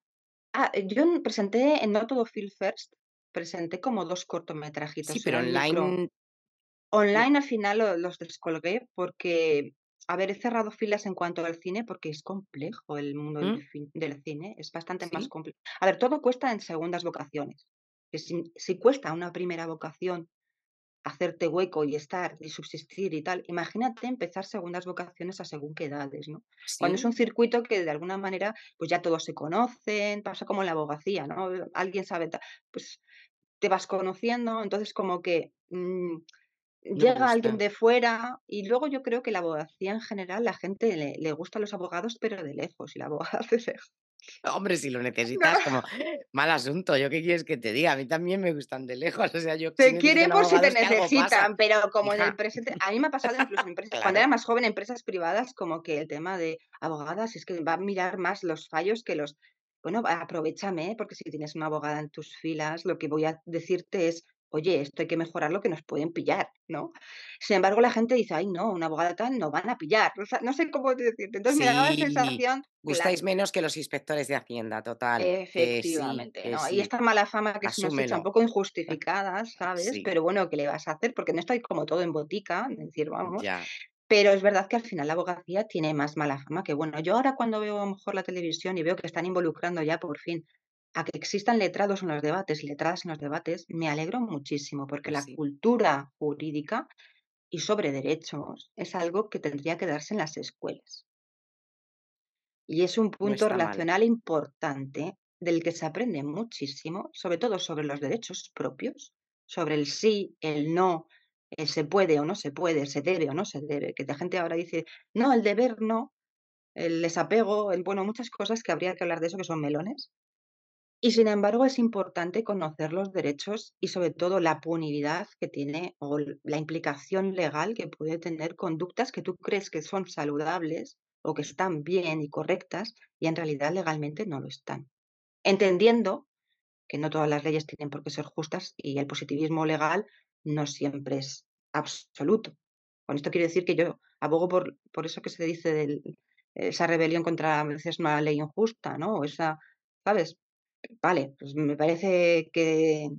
Ah, eh, yo presenté en No Todo Feel First, presenté como dos cortometrajitos. Sí, pero online. Online al final los descolgué porque a ver, he cerrado filas en cuanto al cine porque es complejo el mundo del, mm. cine, es bastante más complejo. A ver, todo cuesta en segundas vocaciones. Si, cuesta una primera vocación hacerte hueco y estar y subsistir y tal, imagínate empezar segundas vocaciones a según qué edades, ¿no? Cuando es un circuito que de alguna manera pues ya todos se conocen, pasa como en la abogacía, ¿no? Alguien sabe, pues te vas conociendo, entonces como que mm, llega alguien de fuera y luego yo creo que la abogacía en general, la gente le, le gusta a los abogados, pero de lejos, y la abogada [LAUGHS] de lejos. Hombre, si lo necesitas como mal asunto, ¿yo qué quieres que te diga? A mí también me gustan de lejos, [LAUGHS] o sea, yo... Te quieren por si te necesitan, pero [LAUGHS] como en el presente, a mí me ha pasado incluso en empresas, cuando era más joven, en empresas privadas, como que el tema de abogadas es que va a mirar más los fallos que los... Bueno, aprovechame, porque si tienes una abogada en tus filas, lo que voy a decirte es, oye, esto hay que mejorarlo que nos pueden pillar, ¿no? Sin embargo, la gente dice, ay, no, una abogada tal no van a pillar. no sé cómo decirte. Entonces me da la sensación. Gustáis menos que los inspectores de Hacienda, total. Efectivamente, ¿no? Y esta mala fama que se nos echa un poco injustificada, [LAUGHS] ¿sabes? Pero bueno, ¿qué le vas a hacer? Porque no estoy como todo en botica, decir, vamos. Pero es verdad que al final la abogacía tiene más mala fama que bueno. Yo ahora cuando veo a lo mejor la televisión y veo que están involucrando ya por fin a que existan letrados en los debates, letradas en los debates, me alegro muchísimo, porque la cultura jurídica y sobre derechos es algo que tendría que darse en las escuelas. Y es un punto relacional importante del que se aprende muchísimo, sobre todo sobre los derechos propios, sobre el sí, el no, el se puede o no se puede, se debe o no se debe, que la gente ahora dice, no, el deber no, el desapego, el, bueno, muchas cosas que habría que hablar de eso que son melones, y sin embargo es importante conocer los derechos y sobre todo la punibilidad que tiene o la implicación legal que puede tener conductas que tú crees que son saludables o que están bien y correctas y en realidad legalmente no lo están. Entendiendo que no todas las leyes tienen por qué ser justas y el positivismo legal no siempre es absoluto. Con esto quiero decir que yo abogo por, por eso que se dice del, esa rebelión contra a veces ley injusta, ¿no? O esa, ¿sabes? Vale, pues me parece que,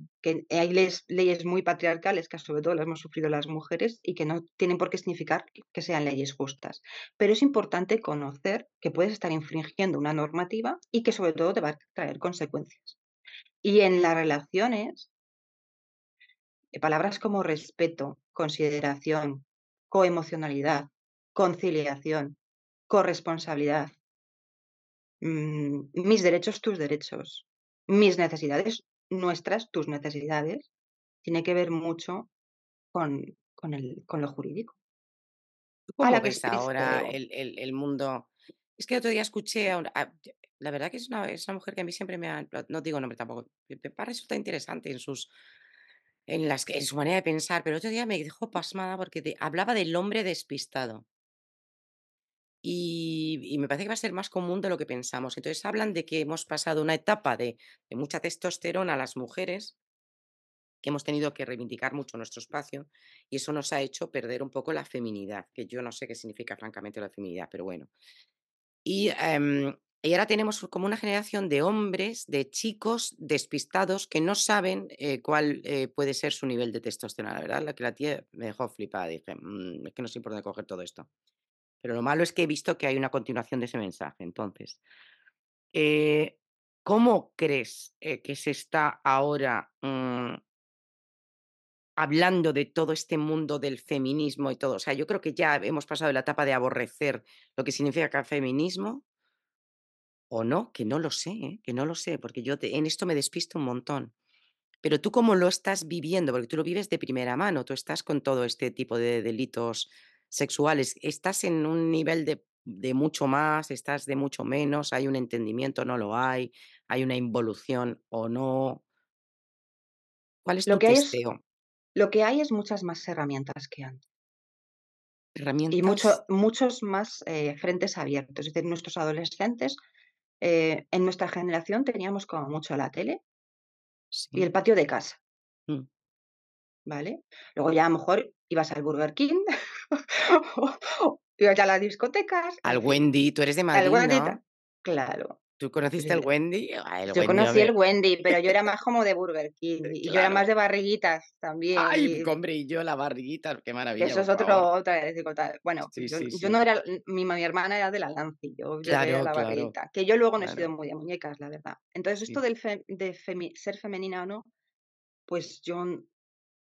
hay leyes, muy patriarcales que sobre todo las hemos sufrido las mujeres y que no tienen por qué significar que sean leyes justas. Pero es importante conocer que puedes estar infringiendo una normativa y que sobre todo te va a traer consecuencias. Y en las relaciones, eh, palabras como respeto, consideración, coemocionalidad, conciliación, corresponsabilidad, mm, mis derechos, tus derechos, mis necesidades, nuestras, tus necesidades, tiene que ver mucho con, con, el, con lo jurídico. ¿Cómo ves ahora el, mundo? Es que otro día escuché, a la verdad que es una, es una mujer que a mí siempre me ha, no digo nombre tampoco, me resulta interesante en sus, en las en su manera de pensar, pero otro día me dejó pasmada porque hablaba del hombre despistado. Y, me parece que va a ser más común de lo que pensamos. Entonces hablan de que hemos pasado una etapa de, mucha testosterona a las mujeres, que hemos tenido que reivindicar mucho nuestro espacio, y eso nos ha hecho perder un poco la feminidad, que yo no sé qué significa francamente la feminidad, pero bueno. Y, em, y ahora tenemos como una generación de hombres, de chicos despistados que no saben eh, cuál eh, puede ser su nivel de testosterona. La verdad, la que la tía me dejó flipada. Dije, mm, es que no sé por dónde coger todo esto. Pero lo malo es que he visto que hay una continuación de ese mensaje. Entonces, eh, ¿cómo crees eh, que se está ahora mm, hablando de todo este mundo del feminismo y todo? O sea, yo creo que ya hemos pasado de la etapa de aborrecer lo que significa feminismo. O no, que no lo sé, ¿eh? que no lo sé, porque yo en esto me despisto un montón. Pero tú cómo lo estás viviendo, porque tú lo vives de primera mano, tú estás con todo este tipo de delitos sexuales, ¿estás en un nivel de, mucho más, estás de mucho menos, hay un entendimiento, no lo hay, hay una involución o no? ¿Cuál es lo tu que testeo? Hay es, lo que hay es muchas más herramientas que antes. ¿Herramientas? Y mucho, muchos más eh, frentes abiertos. Es decir, nuestros adolescentes, eh, en nuestra generación teníamos como mucho la tele y el patio de casa. Mm. ¿Vale? Luego ya a lo mejor ibas al Burger King [LAUGHS] [LAUGHS] ibas a las discotecas. Al Wendy, tú eres de Madrid, ¿no? Claro. ¿Tú conociste el Wendy? yo conocí el Wendy, pero yo era [LAUGHS] más como de Burger King. Y yo era más de barriguitas también. Ay, hombre, y yo la barriguita, qué maravilla. Eso es otro, otra dificultad. Bueno, yo, no era, mi, mi, hermana era de la Lancy, yo, era de la barriguita. Que yo luego no he sido muy de muñecas, la verdad. Entonces, esto del de ser femenina o no, pues yo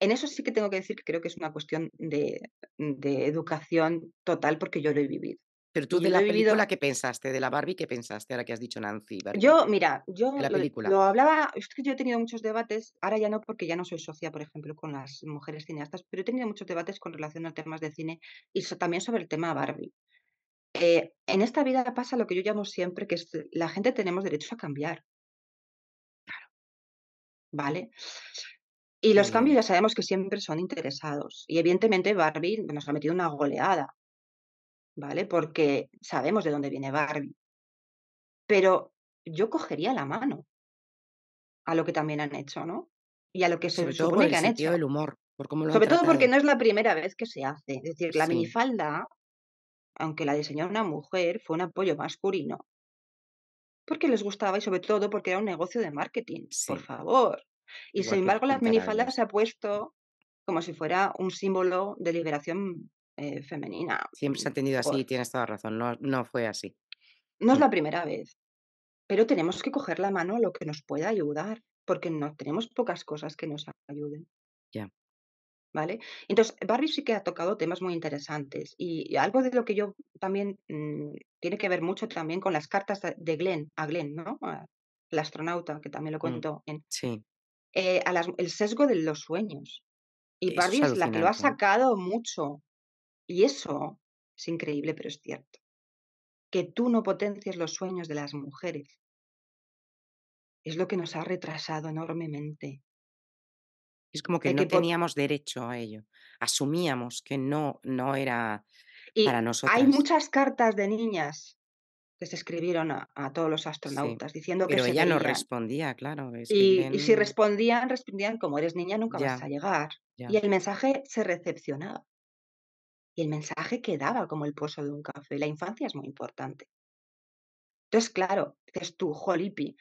en eso sí que tengo que decir que creo que es una cuestión de, educación total porque yo lo he vivido. Pero tú de la película, ¿qué pensaste? ¿De la Barbie qué pensaste ahora que has dicho Nancy? Yo, mira, yo lo, hablaba, es que yo he tenido muchos debates, ahora ya no porque ya no soy socia, por ejemplo, con las mujeres cineastas, pero he tenido muchos debates con relación a temas de cine y también sobre el tema Barbie. Eh, en esta vida pasa lo que yo llamo siempre, que es la gente tenemos derecho a cambiar. Claro. ¿Vale? Y los cambios ya sabemos que siempre son interesados. Y evidentemente Barbie nos ha metido una goleada, ¿vale? Porque sabemos de dónde viene Barbie. Pero yo cogería la mano a lo que también han hecho, ¿no? Y a lo que se supone que han hecho. del humor, por cómo lo Sobre todo porque no es la primera vez que se hace. Es decir, la minifalda, aunque la diseñó una mujer, fue un apoyo masculino. Porque les gustaba y sobre todo porque era un negocio de marketing. Por favor. Y sin embargo, las minifaldas se ha puesto como si fuera un símbolo de liberación eh, femenina. Siempre se ha entendido así, tienes toda razón, no, no fue así. No es mm. la primera vez, pero tenemos que coger la mano a lo que nos pueda ayudar, porque no tenemos pocas cosas que nos ayuden. Ya. ¿Vale? Entonces, Barbie sí que ha tocado temas muy interesantes y, algo de lo que yo también mm, tiene que ver mucho también con las cartas de Glenn, a Glenn, ¿no? El astronauta, que también lo mm, cuento en, sí. Eh, el sesgo de los sueños. Y Barbie es la que lo ha sacado mucho. Y eso es increíble, pero es cierto. Que tú no potencies los sueños de las mujeres es lo que nos ha retrasado enormemente. Es como que no teníamos derecho a ello. Asumíamos que no, no era para nosotros. Hay muchas cartas de niñas se escribieron a, todos los astronautas diciendo que Pero ella no respondía, claro. y, si respondían, respondían como eres niña nunca vas a llegar. Y el mensaje se recepcionaba. y el mensaje quedaba como el pozo de un café. La infancia es muy importante. Entonces, claro, dices tú, jolipi,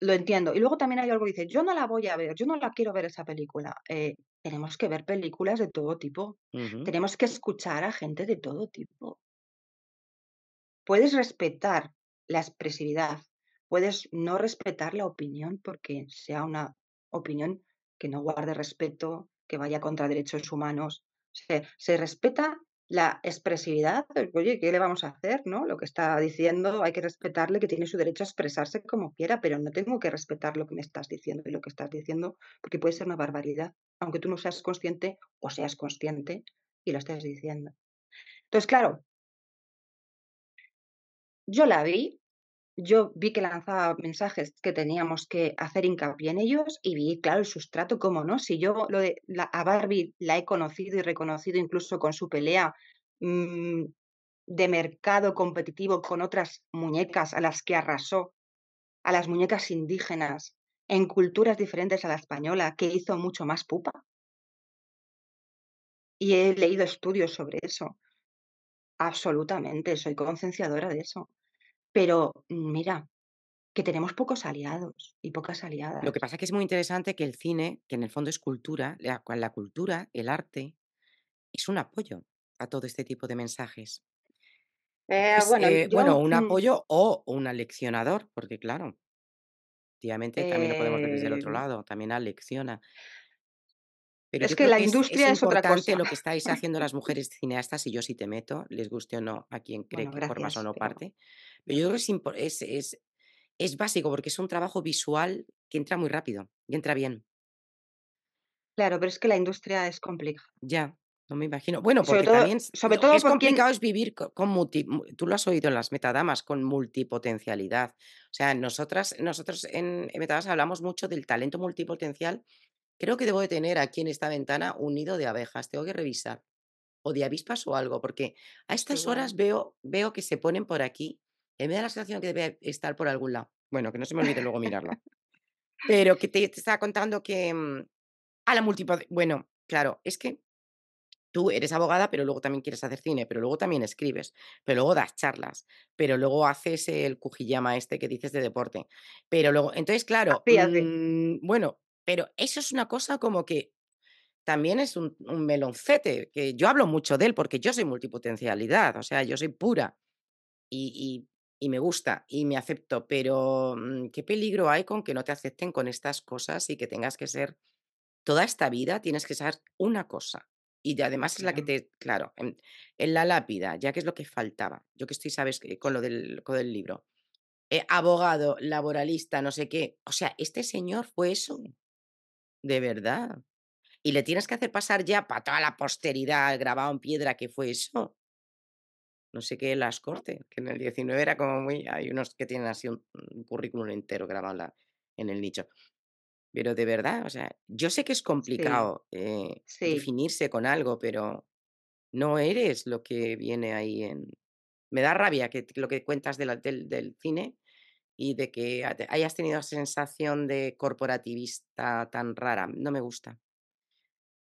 lo entiendo. Y luego también hay algo que dice, yo no la voy a ver, yo no la quiero ver esa película. Eh, tenemos que ver películas de todo tipo. Tenemos que escuchar a gente de todo tipo. Puedes respetar la expresividad, puedes no respetar la opinión porque sea una opinión que no guarde respeto, que vaya contra derechos humanos. se respeta la expresividad, oye, ¿qué le vamos a hacer? ¿no? Lo que está diciendo, hay que respetarle, que tiene su derecho a expresarse como quiera, pero no tengo que respetar lo que me estás diciendo y lo que estás diciendo, porque puede ser una barbaridad, aunque tú no seas consciente o seas consciente y lo estés diciendo. Entonces, claro, yo la vi, yo vi que lanzaba mensajes que teníamos que hacer hincapié en ellos y vi, claro, el sustrato, cómo no. Si yo lo de a Barbie la he conocido y reconocido incluso con su pelea mm, de mercado competitivo con otras muñecas a las que arrasó, a las muñecas indígenas, en culturas diferentes a la española, que hizo mucho más pupa. Y he leído estudios sobre eso. Absolutamente, soy concienciadora de eso. Pero mira, que tenemos pocos aliados y pocas aliadas. Lo que pasa es que es muy interesante que el cine, que en el fondo es cultura, la, la cultura, el arte, es un apoyo a todo este tipo de mensajes. Eh, bueno, eh, bueno, un mm apoyo o un aleccionador, porque claro, efectivamente también lo podemos ver desde el otro em lado, también alecciona. Pero es que la que es, industria es otra cosa. lo que estáis [LAUGHS] haciendo las mujeres cineastas, y yo sí te meto, les guste o no, a quien cree Bueno, que formas o no pero parte. Pero yo creo que es, es, es, básico porque es un trabajo visual que entra muy rápido y entra bien. Claro, pero es que la industria es complicada. Ya, no me imagino. Bueno, sobre porque todo, también sobre todo es por quien... complicado es vivir con, multi, tú lo has oído en las metadamas, con multipotencialidad. O sea, nosotras, nosotros en, en metadamas hablamos mucho del talento multipotencial Creo que debo de tener aquí en esta ventana un nido de abejas, tengo que revisar. O de avispas o algo, porque a estas horas veo, veo que se ponen por aquí. Y me da la sensación que debe estar por algún lado. Bueno, que no se me olvide luego mirarlo. [LAUGHS] Pero que te, te estaba contando que mm, a la multipotencialidad. Bueno, claro, es que tú eres abogada, pero luego también quieres hacer cine, pero luego también escribes, pero luego das charlas, pero luego haces el cujillama este que dices de deporte. Pero luego, entonces, claro, Fíjate. mm, bueno, pero eso es una cosa como que también es un, un meloncete, que yo hablo mucho de él porque yo soy multipotencialidad, o sea, yo soy pura y, y- y me gusta y me acepto, pero mm, qué peligro hay con que no te acepten con estas cosas y que tengas que ser toda esta vida, tienes que ser una cosa. Y de- además es la que te, claro, en, en la lápida, ya que es lo que faltaba. Yo que estoy, sabes, con lo del, con el libro. eh, abogado, laboralista, no sé qué. O sea, este señor fue eso, de verdad. Y le tienes que hacer pasar ya para toda la posteridad grabado en piedra que fue eso. No sé qué, las cortes, que en el 19 era como muy... Hay unos que tienen así un, un currículum entero grabado en, la- en el nicho. Pero de verdad, o sea, yo sé que es Sí, complicado eh, sí. definirse con algo, pero no eres lo que viene ahí en... Me da rabia que lo que cuentas del, del cine y de que hayas tenido esa sensación de corporativista tan rara. No me gusta.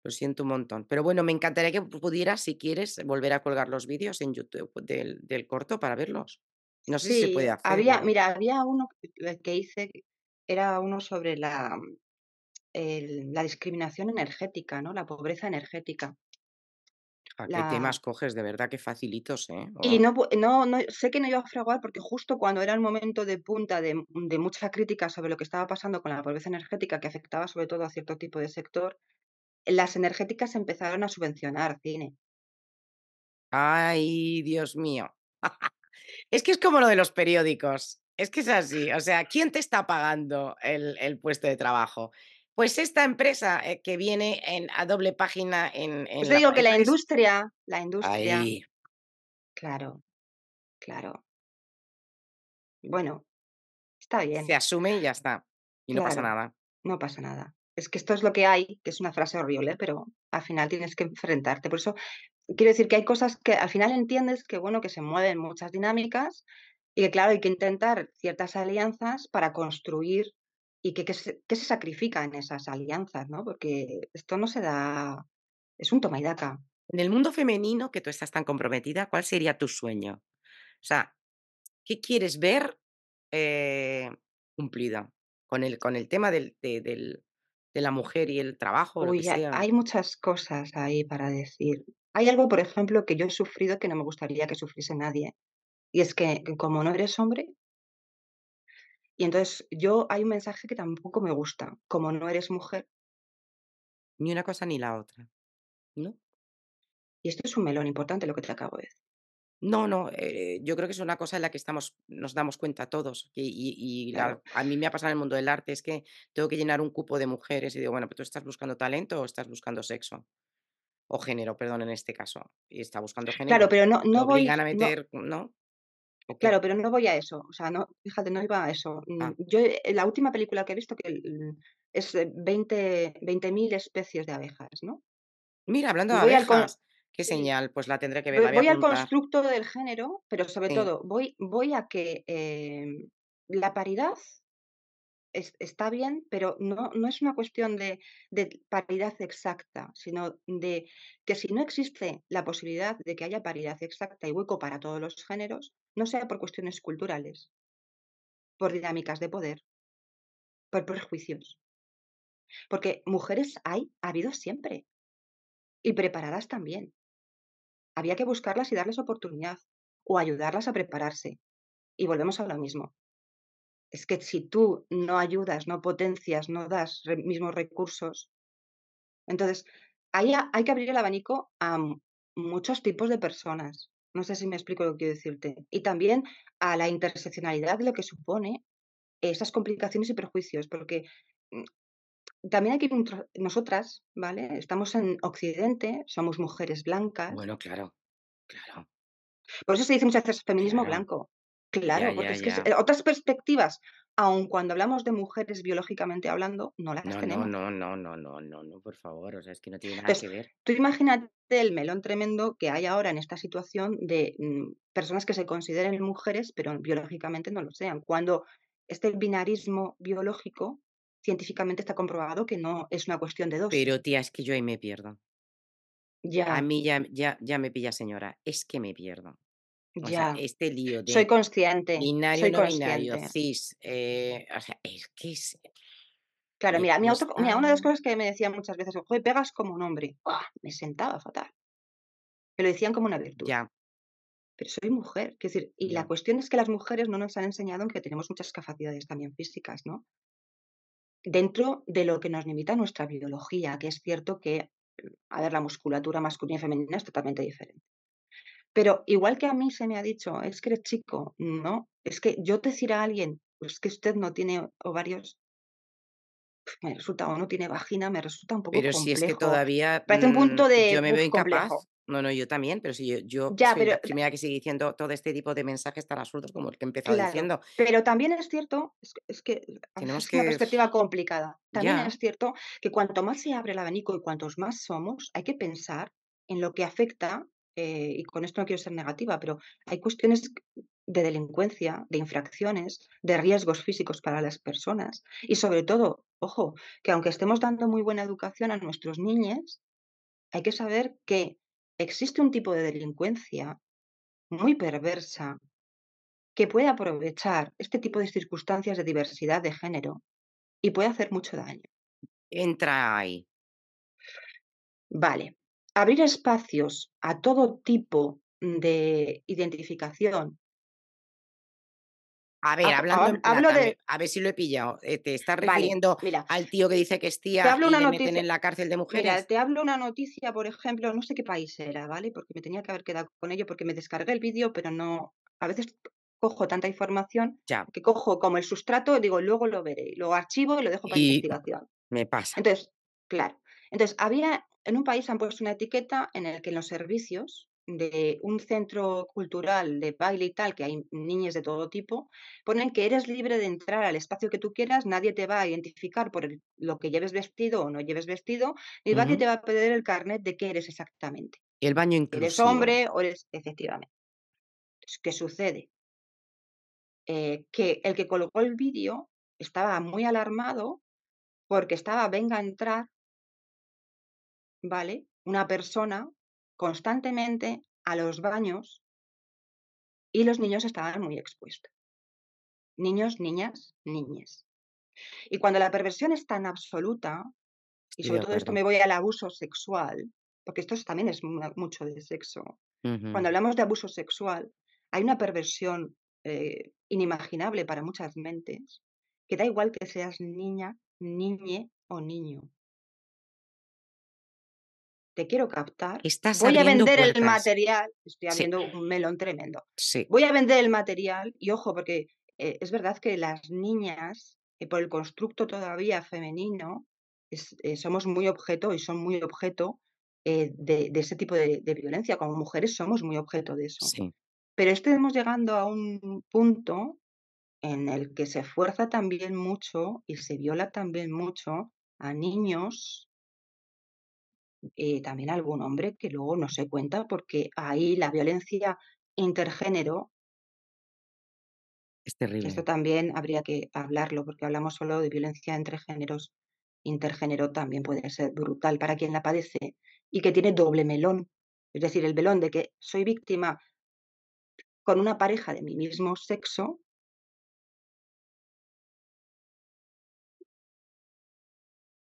Lo siento un montón. Pero bueno, me encantaría que pu- pudieras, si quieres, volver a colgar los vídeos en YouTube del, del corto para verlos. No sé si se puede hacer había, mira, había uno que que hice, era uno sobre la, el- la discriminación energética, ¿no? La pobreza energética. ¿A qué La, temas coges? De verdad que facilitos, ¿eh? y no, no, no, sé que no iba a fraguar porque justo cuando era el momento de punta de, de mucha crítica sobre lo que estaba pasando con la pobreza energética, que afectaba sobre todo a cierto tipo de sector, las energéticas empezaron a subvencionar cine. Ay, Dios mío. [LAUGHS] Es que es como lo de los periódicos. Es que es así. O sea, ¿quién te está pagando el, el puesto de trabajo? Pues esta empresa eh, que viene en, a doble página en, Pues en te la... digo que la industria, la industria, ahí claro, claro, bueno, está se bien, asume y ya está. Y no pasa nada. No pasa nada. Es que esto es lo que hay, que es una frase horrible, pero al final tienes que enfrentarte. Por eso quiero decir que hay cosas que al final entiendes que, bueno, que se mueven muchas dinámicas y que, claro, hay que intentar ciertas alianzas para construir y que, que se, que se sacrifica en esas alianzas, ¿no? Porque esto no se da, es un toma y daca. En el mundo femenino, que tú estás tan comprometida, ¿cuál sería tu sueño? O sea, ¿qué quieres ver, eh, cumplido? Con el con el tema del de del de la mujer y el trabajo, lo que sea. hay muchas cosas ahí para decir. Hay algo, por ejemplo, que yo he sufrido que no me gustaría que sufriese nadie, y es que, como no eres hombre y entonces yo hay un mensaje que tampoco me gusta, como no eres mujer Ni una cosa ni la otra, ¿no? y esto es un melón importante lo que te acabo de decir. No, no, eh, yo creo que es una cosa en la que estamos nos damos cuenta todos, y y y Claro. la a mí me ha pasado en el mundo del arte, es que tengo que llenar un cupo de mujeres y digo: "Bueno, pero, ¿tú estás buscando talento o estás buscando sexo?". O género, perdón, en este caso. Y está buscando Claro, género, pero no no voy a meter ¿no? ¿O Claro, pero no voy a eso, o sea, no, fíjate, no iba a eso. Mm, Ah. yo, eh, la última película que he visto que, mm, es 20- 20000 especies de abejas, ¿no? Mira, hablando de voy al con abejas, qué señal, pues la tendré que ver, voy la voy al constructo del género, pero sobre Sí. todo voy voy a que, em, la paridad es está bien, pero no no es una cuestión de de paridad exacta, sino de que si no existe la posibilidad de que haya paridad exacta y hueco para todos los géneros, no sea por cuestiones culturales por dinámicas de poder por prejuicios. Porque mujeres hay, ha habido siempre. Y preparadas también. Había que buscarlas y darles oportunidad, o ayudarlas a prepararse. Y volvemos a lo mismo. Es que si tú no ayudas, no potencias, no das re mismos recursos entonces, ahí ha hay que abrir el abanico a muchos tipos de personas. No sé si me explico lo que quiero decirte. Y también a la interseccionalidad de lo que supone esas complicaciones y prejuicios, porque, mm, también hay que nosotras, ¿vale? Estamos en Occidente, somos mujeres blancas Bueno, claro, claro. Por eso se dice muchas veces feminismo Claro. blanco. Ya, Claro, porque ya, es que ya. otras perspectivas, aun cuando hablamos de mujeres biológicamente hablando, no las No, tenemos. no, no, no, no, no, no, por favor, o sea, es que no tiene nada Entonces, que ver. tú imagínate el melón tremendo que hay ahora en esta situación de, mm, personas que se consideren mujeres, pero biológicamente no lo sean, cuando este binarismo biológico científicamente está comprobado que no es una cuestión de Pero dosis. tía, es que yo ahí me pierdo. A Ya. mí ya ya ya me pillas, señora, es que me pierdo. O sea, Ya. este lío Soy de consciente, binario, soy no binario, consciente. cis, eh, o sea, es que es Claro, mira, mi mira, una de las cosas que me decían muchas veces: "Joe, pegas como un hombre". Me sentaba fatal. Me lo decían como una virtud. Ya. Pero soy mujer, quiero decir, y la cuestión es que las mujeres no nos han enseñado en que tenemos muchas capacidades también físicas, ¿no? Dentro de lo que nos limita nuestra biología, que es cierto que, a ver, la musculatura masculina y femenina es totalmente diferente. Pero igual que a mí se me ha dicho: "Es que eres chico", no, es que yo decir a alguien: "Pues que usted no tiene ovarios" me resulta o no tiene vagina, me resulta un poco Pero si es que complejo. todavía, Parece un mm, punto de, yo me veo complejo. incapaz. No, no, yo también, pero si yo yo Ya, soy pero la primera que sigue diciendo todo este tipo de mensajes tan absurdos como el que he empezado Claro, diciendo. pero también es cierto, es que es que Tenemos es una que perspectiva complicada. También ya. es cierto que cuanto más se abre el abanico y cuantos más somos, hay que pensar en lo que afecta, eh, y con esto no quiero ser negativa, pero hay cuestiones de delincuencia, de infracciones, de riesgos físicos para las personas y, sobre todo, ojo, que aunque estemos dando muy buena educación a nuestros niñes, hay que saber que existe un tipo de delincuencia muy perversa que puede aprovechar este tipo de circunstancias de diversidad de género y puede hacer mucho daño. Entra ahí. Vale, abrir espacios a todo tipo de identificación A ver, Hab hablando hablo de a ver si lo he pillado, eh, ¿te estás Vale, refiriendo mira al tío que dice que es te tía hablo y una le meten noticia en la cárcel de mira, mujeres? te hablo una noticia, por ejemplo, no sé qué país era, ¿vale? Porque me tenía que haber quedado con ello, porque me descargué el vídeo, pero no a veces cojo tanta información Ya. que cojo como el sustrato, digo, luego lo veré, lo archivo y lo dejo para Y investigación. me pasa. Entonces, claro, entonces había en un país han puesto una etiqueta en el que en los servicios de un centro cultural de baile y tal, que hay niñes de todo tipo, ponen que eres libre de entrar al espacio que tú quieras, nadie te va a identificar por el lo que lleves vestido o no lleves vestido, ni nadie Ujú. te va a pedir el carnet de qué eres exactamente. El baño ¿Eres inclusivo. hombre o eres? Efectivamente. ¿Qué sucede? Eh, que el que colgó el vídeo estaba muy alarmado porque estaba venga a entrar ¿vale? Una persona constantemente a los baños y los niños estaban muy expuestos. Niños, niñas, niñes. Y cuando la perversión es tan absoluta, y sobre todo esto me voy al abuso sexual, porque esto también es mucho de sexo. Cuando hablamos de abuso sexual, hay una perversión eh, inimaginable para muchas mentes, que da igual que seas niña, niñe o niño. Te quiero captar. voy a vender el material. Estoy abriendo un melón tremendo. Voy a vender el material y ojo, porque eh, es verdad que las niñas, eh, por el constructo todavía femenino, somos muy objeto y son muy objeto de, ese tipo de, de, violencia. Como mujeres somos muy objeto de eso. Sí. Pero estamos llegando a un punto en el que se fuerza también mucho y se viola también mucho a niños, y también algún hombre que luego no se cuenta porque ahí la violencia intergénero es terrible. Esto también habría que hablarlo porque hablamos solo de violencia entre géneros. Intergénero también puede ser brutal para quien la padece y que tiene doble melón. Es decir, el melón de que soy víctima con una pareja de mi mismo sexo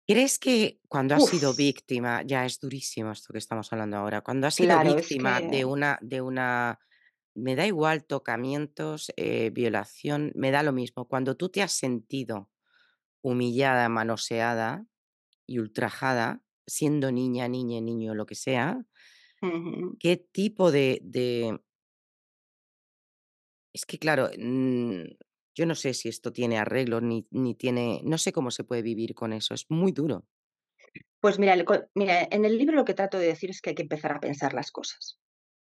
¿Crees que cuando has sido víctima, ya es durísimo esto que estamos hablando ahora, cuando has sido víctima de una, de una, me da igual tocamientos, eh, violación, me da lo mismo, cuando tú te has sentido humillada, manoseada y ultrajada, siendo niña, niña, niño, lo que sea, ¿qué tipo de, es que claro, mm, yo no sé si esto tiene arreglo ni, ni tiene, no sé cómo se puede vivir con eso, es muy duro. Pues mira, mira, en el libro lo que trato de decir es que hay que empezar a pensar las cosas,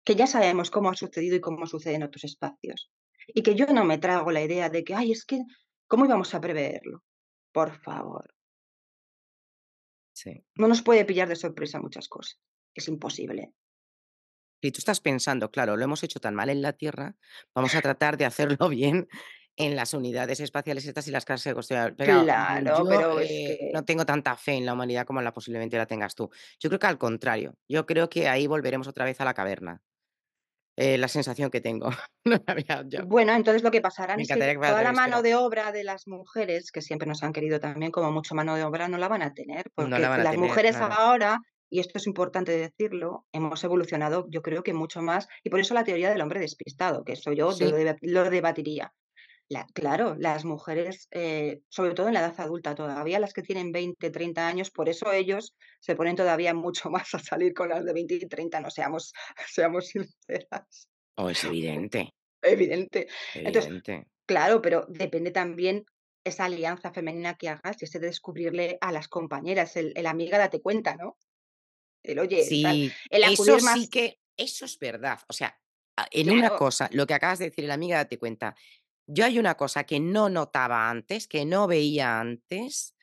que ya sabemos cómo ha sucedido y cómo sucede en otros espacios, y que yo no me trago la idea de que, ay, es que, ¿cómo íbamos a preverlo? Por favor. Sí. No nos puede pillar de sorpresa muchas cosas, es imposible. Y tú estás pensando, claro, lo hemos hecho tan mal en la Tierra, vamos a tratar de hacerlo [LAUGHS] bien en las unidades espaciales estas y las casas de construcción. Pero claro, yo eh, no tengo tanta fe en la humanidad como la posiblemente la tengas tú. Yo creo que al contrario, yo creo que ahí volveremos otra vez a la caverna. Eh, la sensación que tengo. [LAUGHS] bueno, entonces lo que pasará es que toda la mano de obra de las mujeres, que siempre nos han querido también como mucho mano de obra, no la van a tener, porque las mujeres ahora y esto es importante decirlo, hemos evolucionado yo creo que mucho más, y por eso la teoría del hombre despistado, que eso yo lo, debatiría. Claro, las mujeres, eh, sobre todo en la edad adulta todavía, las que tienen 20, 30 años, por eso ellos se ponen todavía [LAUGHS] mucho más a salir con las de 20 y 30, no seamos, [LAUGHS] seamos sinceras. Oh, es evidente. Evidente. Entonces, claro, pero depende también esa alianza femenina que hagas y ese de descubrirle a las compañeras, el, el amiga date cuenta, ¿no? El oye, sí, eso sí que, eso es verdad. O sea, en una cosa, lo que acabas de decir, la amiga, date cuenta. Yo hay una cosa que no notaba antes, que no veía antes,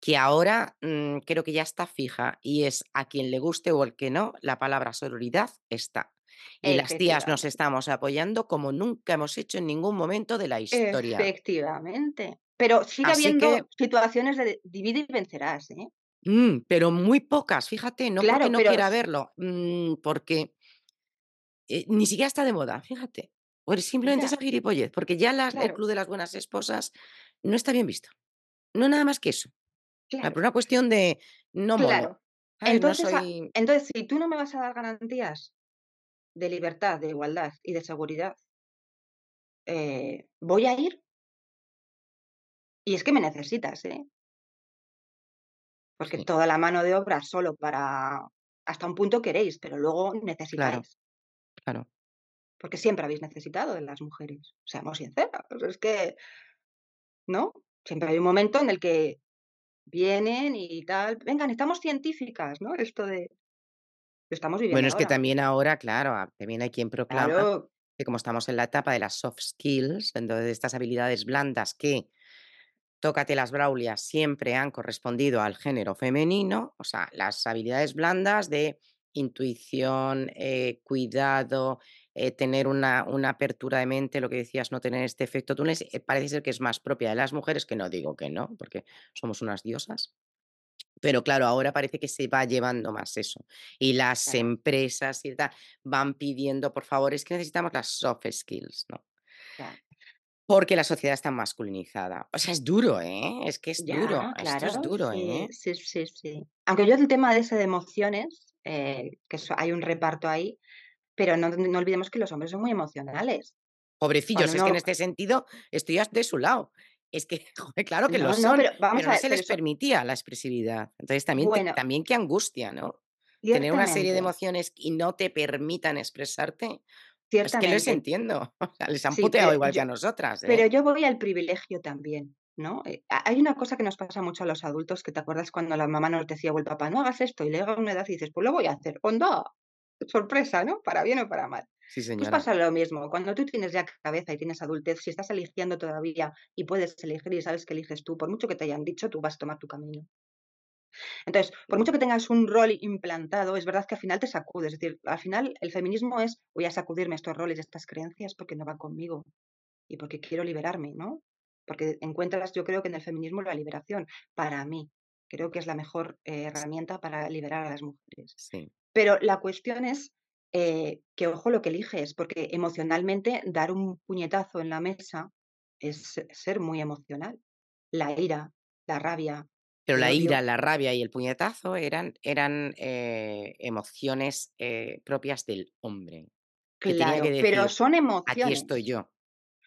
que ahora mm, creo que ya está fija y es a quien le guste o el que no, la palabra sororidad está. Y las tías nos estamos apoyando como nunca hemos hecho en ningún momento de la historia. Efectivamente. Pero sigue habiendo situaciones de divide y vencerás, ¿eh? Mm, pero muy pocas, fíjate, no porque no quiera verlo, mm, porque eh, ni siquiera está de moda, fíjate. O simplemente esa gilipollez, porque ya el club de las buenas esposas no está bien visto. No nada más que eso. Por una cuestión de no Claro. Entonces, entonces, si tú no me vas a dar garantías de libertad, de igualdad y de seguridad, eh, voy a ir. Y es que me necesitas, ¿eh? Porque toda la mano de obra solo para hasta un punto queréis, pero luego necesitáis. Claro. Porque siempre habéis necesitado de las mujeres. Seamos sinceros. Es que, ¿no? Siempre hay un momento en el que vienen y tal. Venga, necesitamos científicas, ¿no? Esto de. estamos viviendo. Bueno, es que también ahora, claro, también hay quien proclama que como estamos en la etapa de las soft skills, entonces estas habilidades blandas que Tócate las Braulias siempre han correspondido al género femenino, o sea, las habilidades blandas de intuición, eh, cuidado, eh, tener una, una, apertura de mente, lo que decías, no tener este efecto túnel, eh, parece ser que es más propia de las mujeres, que no digo que no, porque somos unas diosas. Pero claro, ahora parece que se va llevando más eso. Y las empresas y tal van pidiendo, por favor, es que necesitamos las soft skills, ¿no? Porque la sociedad está masculinizada. O sea, es duro, ¿eh? Es que es duro. Esto es duro, ¿eh? Sí, sí, sí. Aunque yo el tema de ese de emociones, eh, que hay un reparto ahí, pero no, no, olvidemos que los hombres son muy emocionales. Pobrecillos, es que en este sentido estoy de su lado. Es que, [LAUGHS] claro que lo son, pero, vamos no se les permitía la expresividad. Entonces también, también qué angustia, ¿no? Tener una serie de emociones y no te permitan expresarte. Es que les entiendo. [LAUGHS] les han puteado igual que a nosotras. Pero ¿eh? yo voy al privilegio también. ¿no? Eh, hay una cosa que nos pasa mucho a los adultos, que te acuerdas cuando la mamá nos decía, o el papá, no hagas esto, y le llega una edad y dices, pues lo voy a hacer. Onda, sorpresa, ¿no? Para bien o para mal. Sí, Pues pasa lo mismo. Cuando tú tienes ya cabeza y tienes adultez, si estás eligiendo todavía y puedes elegir y sabes que eliges tú, por mucho que te hayan dicho, tú vas a tomar tu camino. Entonces, por mucho que tengas un rol implantado, es verdad que al final te sacudes. Es decir, al final el feminismo es voy a sacudirme estos roles, estas creencias porque no va conmigo y porque quiero liberarme, ¿no? Porque encuentras, yo creo que en el feminismo la liberación, para mí, creo que es la mejor eh, herramienta para liberar a las mujeres. Sí. Pero la cuestión es eh, que ojo lo que eliges, porque emocionalmente dar un puñetazo en la mesa es ser muy emocional. La ira, la rabia. Pero la ira, la rabia y el puñetazo eran, eran eh, emociones eh, propias del hombre. Claro, pero son emociones. Aquí estoy yo.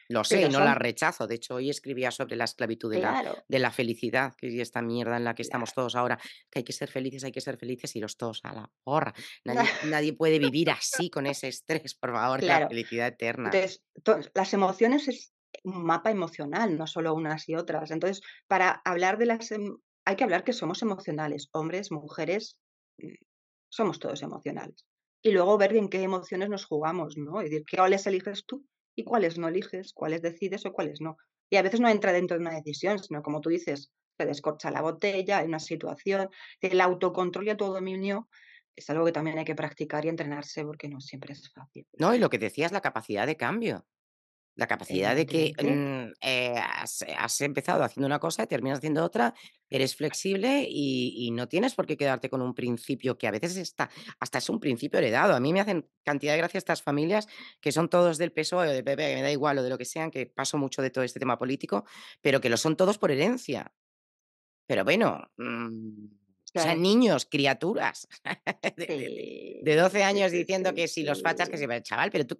Lo sé, no la rechazo. De hecho, hoy escribía sobre la esclavitud de, la, de la felicidad, que es esta mierda en la que estamos todos ahora, que hay que ser felices, hay que ser felices y los todos a la porra. Nadie, [LAUGHS] nadie puede vivir así con ese estrés, por favor, la felicidad eterna. Entonces, las emociones es un mapa emocional, no solo unas y otras. Entonces, para hablar de las... Em, hay que hablar que somos emocionales, hombres, mujeres, mm, somos todos emocionales. Y luego ver en qué emociones nos jugamos, ¿no? Es decir, ¿qué oles eliges tú? Y cuáles no eliges, cuáles decides o cuáles no. Y a veces no entra dentro de una decisión, sino como tú dices, se descorcha la botella en una situación, el autocontrol y autodominio es algo que también hay que practicar y entrenarse porque no siempre es fácil. No, y lo que decías, la capacidad de cambio. La capacidad de que mm, eh, has, empezado haciendo una cosa y terminas haciendo otra, eres flexible y, no tienes por qué quedarte con un principio que a veces está, hasta es un principio heredado. A mí me hacen cantidad de gracia estas familias que son todos del peso o del PP, que me da igual o de lo que sean, que paso mucho de todo este tema político, pero que lo son todos por herencia. Pero bueno, o sea, niños, criaturas [LAUGHS] de, 12 años diciendo que si los fachas, que se chaval, pero tú,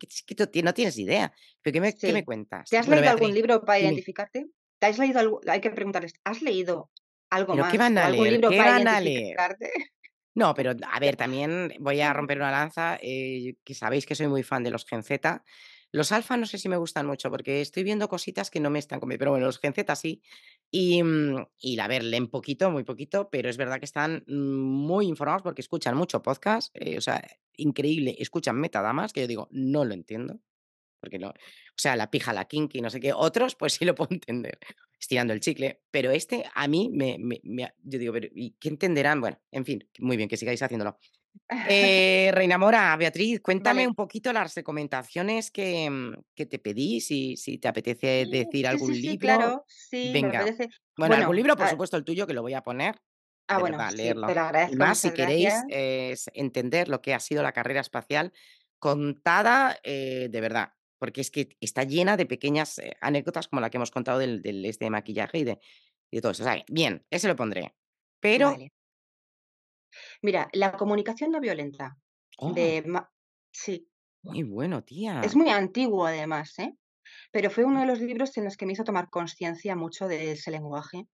no tienes idea. ¿Pero qué, me, me cuentas? ¿Te has leído algún libro para identificarte? ¿Te has leído algo? Hay que preguntarles, ¿has leído algo más? ¿Qué van a leer? ¿Qué van a leer? No, pero a ver, [LAUGHS] también voy a romper una lanza, eh, que sabéis que soy muy fan de los Gen Z. Los alfa no sé si me gustan mucho porque estoy viendo cositas que no me están comiendo, pero bueno, los Gen Z sí. Y, mm, y a ver, leen poquito, muy poquito, pero es verdad que están muy informados porque escuchan mucho podcast, eh, o sea, increíble, escuchan metadamas, que yo digo, no lo entiendo, porque no, o sea, la pija, la kinky, no sé qué, otros pues sí lo puedo [LAUGHS] entender, estirando el chicle, pero este a mí me yo digo, pero ¿y qué entenderán? Bueno, en fin, muy bien, que sigáis haciéndolo. [LAUGHS] Eh, Reina Mora, Beatriz, cuéntame un poquito las recomendaciones que, mm, que te pedí, si, si te apetece decir algún sí, libro. claro, sí, Venga. Bueno, algún libro, por supuesto, el tuyo, que lo voy a poner. Ah, bueno, leerlo. te lo agradezco. más, si queréis entender lo que ha sido la carrera espacial contada de verdad, porque es que está llena de pequeñas eh, anécdotas como la que hemos contado del, del este maquillaje y de, y de todo eso. O sea, bien, ese lo pondré. Pero Mira, la comunicación no violenta de oh. sí. Muy bueno, tía. Es muy antiguo además, ¿eh? Pero fue uno de los libros en los que me hizo tomar conciencia mucho de ese lenguaje.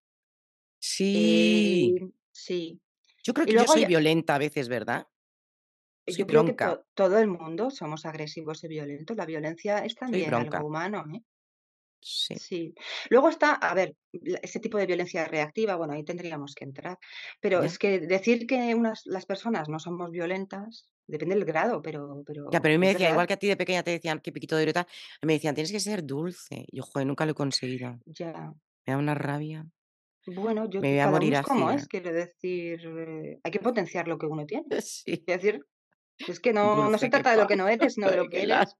Sí. sí. Yo creo que yo soy violenta a veces, ¿verdad? yo creo que todo el mundo somos agresivos y violentos. La violencia es también algo humano, ¿eh? Sí. Luego está, a ver, ese tipo de violencia reactiva, bueno, ahí tendríamos que entrar. Pero es que decir que unas, las personas no somos violentas, depende del grado, pero. pero ya, pero a mí me decía, igual que a ti de pequeña te decían que piquito de violeta, me decían, tienes que ser dulce. Yo, joder, nunca lo he conseguido. Ya. Me da una rabia. Bueno, yo me voy a morir así. como es, quiero decir, eh, hay que potenciar lo que uno tiene. [LAUGHS] Sí. Es decir, es que no, no se trata de lo que no eres, sino de lo que [LAUGHS] eres.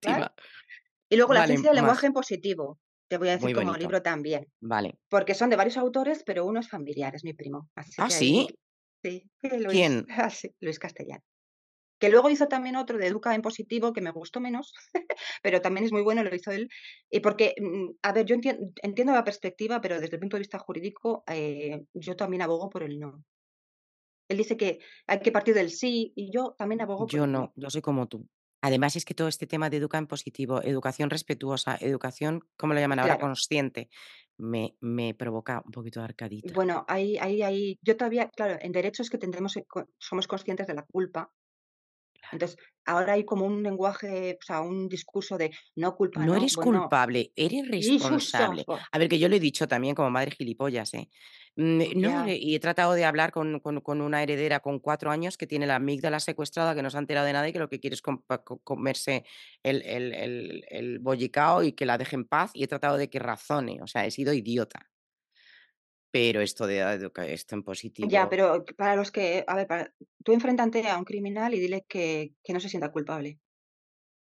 Y luego la ciencia del lenguaje en positivo. Te voy a decir como libro también. Vale. Porque son de varios autores, pero uno es familiar, es mi primo. [LAUGHS] ah, sí. Sí, Luis, ¿Quién? Ah, Luis Castellano. Que luego hizo también otro de Educa en Positivo, que me gustó menos, [LAUGHS] pero también es muy bueno, lo hizo él. Y porque, mm, a ver, yo entiendo, la perspectiva, pero desde el punto de vista jurídico, eh, yo también abogo por el no. Él dice que hay que partir del sí y yo también abogo por el no. Yo soy como tú. Además, es que todo este tema de educa en positivo, educación respetuosa, educación, ¿cómo lo llaman ahora? Consciente, me, me provoca un poquito de arcadita. Bueno, ahí, ahí, ahí, yo todavía, claro, en derechos que tendremos, eh, somos conscientes de la culpa. Entonces, ahora hay como un lenguaje, o sea, un discurso de no culpa. No, eres culpable, eres responsable. A ver, que yo lo he dicho también como madre gilipollas, ¿eh? Mm, no, y he tratado de hablar con, una heredera con cuatro años que tiene la amígdala secuestrada, que no se ha enterado de nada y que lo que quiere es comerse el, el, bollicao y que la deje en paz. Y he tratado de que razone, o sea, he sido idiota. Pero esto de esto en positivo. Ya, pero para los que, a ver, tú enfréntate a un criminal y dile que, que no se sienta culpable.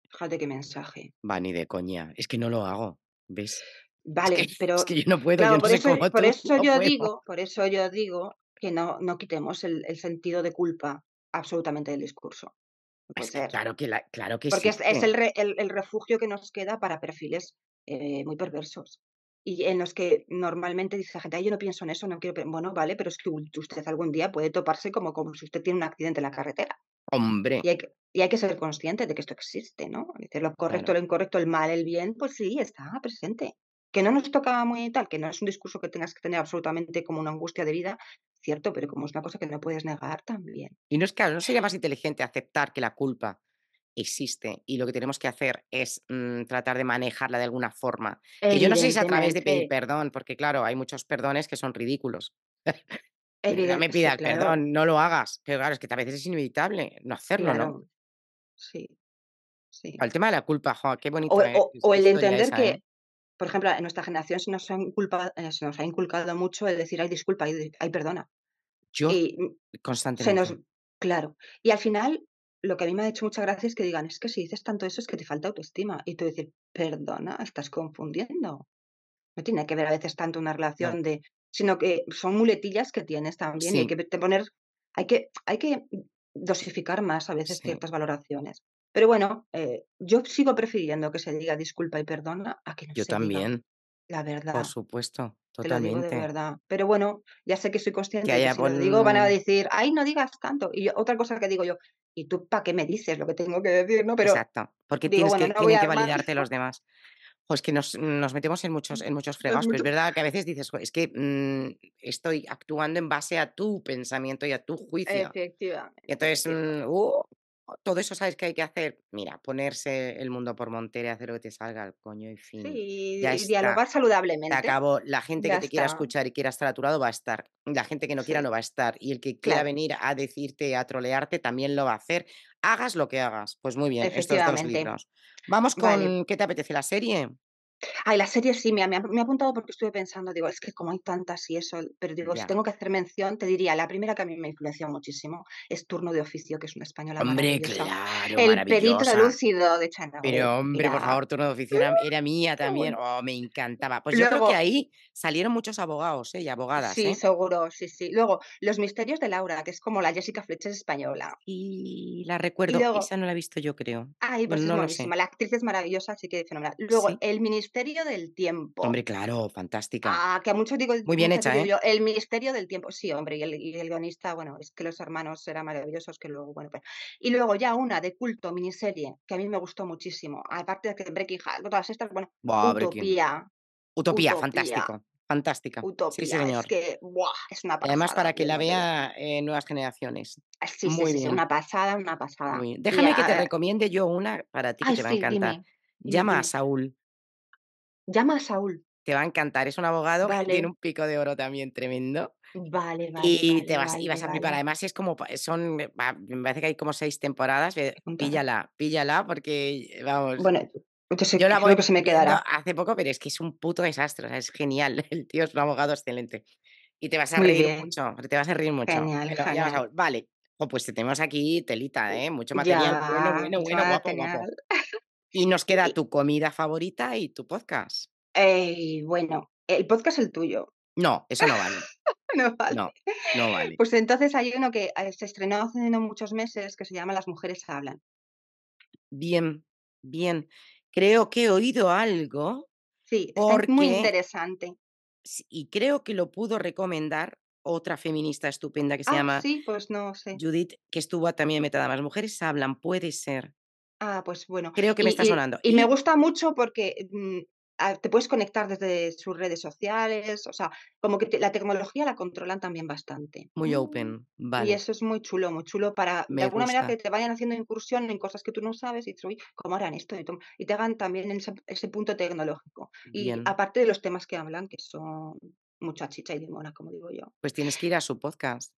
Fíjate qué mensaje. Va, ni de coña. Es que no lo hago, ¿ves? Vale, [LAUGHS] pero. Es que yo no puedo, yo no por, eso, por eso yo digo, por eso yo digo que no, no quitemos el, sentido de culpa absolutamente del discurso. claro que, claro que Porque es, el, el, refugio que nos queda para perfiles eh, muy perversos. Y en los que normalmente dice la gente, yo no pienso en eso, no quiero. Bueno, vale, pero es que usted algún día puede toparse como, como si usted tiene un accidente en la carretera. Hombre. Y hay, que, y hay que ser consciente de que esto existe, ¿no? lo correcto, lo incorrecto, el mal, el bien, pues sí, está presente que no nos toca muy tal, que no es un discurso que tengas que tener absolutamente como una angustia de vida, cierto, pero como es una cosa que no puedes negar también. Y no es claro, no sería más inteligente aceptar que la culpa existe y lo que tenemos que hacer es mm, tratar de manejarla de alguna forma. Que yo no sé si es a través de pedir perdón, porque claro, hay muchos perdones que son ridículos. [LAUGHS] no me pidas perdón, no lo hagas. Pero claro, es que a veces es inevitable no hacerlo, ¿no? Sí. Sí. El tema de la culpa, qué bonito. O, el entender que, ¿eh? por ejemplo, en nuestra generación se nos ha inculcado, eh, se nos ha inculcado mucho el decir, ay, disculpa, ay, perdona. Yo mm, constantemente. claro. Y al final, lo que a mí me ha hecho mucha gracia es que digan, es que si dices tanto eso es que te falta autoestima. Y tú dices, perdona, estás confundiendo. No tiene que ver a veces tanto una relación de, sino que son muletillas que tienes también y hay que poner, hay que, hay que dosificar más a veces ciertas valoraciones. Pero bueno, eh, yo sigo prefiriendo que se diga disculpa y perdona a que no yo se también. diga la verdad. Por supuesto, totalmente. Te lo digo de verdad. Pero bueno, ya sé que soy consciente de que si lo digo van a decir, ay, no digas tanto. Y otra cosa que digo yo, ¿y tú para qué me dices lo que tengo que decir? ¿no? Pero, Exacto, porque tienes que, tienen que validarte los demás. Pues que nos, metemos en muchos, en muchos fregados, pero es verdad que a veces dices, es que mm, estoy actuando en base a tu pensamiento y a tu juicio. Efectivamente. Y entonces, mm, uh, todo eso sabes que hay que hacer. Mira, ponerse el mundo por montera, hacer lo que te salga al coño y fin. Sí, ya y dialogar saludablemente. Se acabó. La gente que te quiera escuchar y quiera estar a tu lado va a estar. La gente que no quiera no va a estar. Y el que quiera venir a decirte, a trolearte, también lo va a hacer. Hagas lo que hagas. Pues muy bien, estos dos libros. Vamos con, ¿qué te apetece la serie? Ay, la serie sí, me, me, ha apuntado porque estuve pensando, digo, es que como hay tantas y eso, pero digo, si tengo que hacer mención, te diría, la primera que a mí me influenció muchísimo es Turno de Oficio, que es una española Hombre, claro, El perito lúcido de Chana. Pero hombre, por favor, Turno de Oficio era, mía también, [LAUGHS] oh, me encantaba. Pues yo creo que ahí salieron muchos abogados ¿eh? y abogadas. Sí, ¿eh? seguro, sí, sí. Luego, Los Misterios de Laura, que es como la Jessica Fletcher española. Y la recuerdo, esa no la he visto yo, creo. Ay, pues no es La actriz es maravillosa, así que fenomenal. Luego, El Ministerio del Tiempo. Hombre, claro, fantástica. Ah, que a muchos digo. Muy bien hecha, ¿eh? el Ministerio del Tiempo. Sí, hombre, y el, y el, guionista, bueno, es que los hermanos eran maravillosos, que luego, bueno, pues. Y luego ya una de culto, miniserie, que a mí me gustó muchísimo. Aparte de que Breaking Bad, todas estas, bueno, Utopía. Utopía, fantástico. Fantástica. Utopía. Sí, señor. Es que, buah, es una pasada. Además, para que la vea eh, nuevas generaciones. Ah, sí, Muy sí, bien. una pasada, una pasada. Déjame que te recomiende yo una para ti que te va a encantar. Llama a Saúl. Llama a Saúl. Te va a encantar. Es un abogado que tiene un pico de oro también tremendo. Vale, vale. Y te vas, y vas a flipar. Además, es como, son, me parece que hay como seis temporadas. Píllala, píllala, porque vamos. Bueno, yo la voy que se me quedará. Hace poco, pero es que es un puto desastre. es genial. [LAUGHS] El tío es un abogado excelente. Y te vas a reír mucho. Te vas a reír mucho. Genial, vale. pues tenemos aquí telita, ¿eh? Mucho material. bueno, bueno, bueno, guapo, guapo. Y nos queda tu comida favorita y tu podcast. Eh, bueno, el podcast es el tuyo. No, eso no vale. [LAUGHS] no vale. No, no vale. Pues entonces hay uno que eh, se estrenó hace no muchos meses que se llama Las mujeres hablan. Bien, bien. Creo que he oído algo. Sí, es muy interesante. Y creo que lo pudo recomendar otra feminista estupenda que se ah, llama sí, pues no sé. Judith, que estuvo también metada. Las mujeres hablan, puede ser. Ah, pues bueno. Creo que me está sonando. Y, me gusta mucho porque mm, te puedes conectar desde sus redes sociales, o sea, como que la tecnología la controlan también bastante. Muy open, vale. Y eso es muy chulo, muy chulo para de alguna manera que te vayan haciendo incursión en cosas que tú no sabes y dices, uy, ¿cómo harán esto? Y te hagan también ese, ese punto tecnológico. Y aparte de los temas que hablan, que son mucha chicha y limona, como digo yo. Pues tienes que ir a su podcast.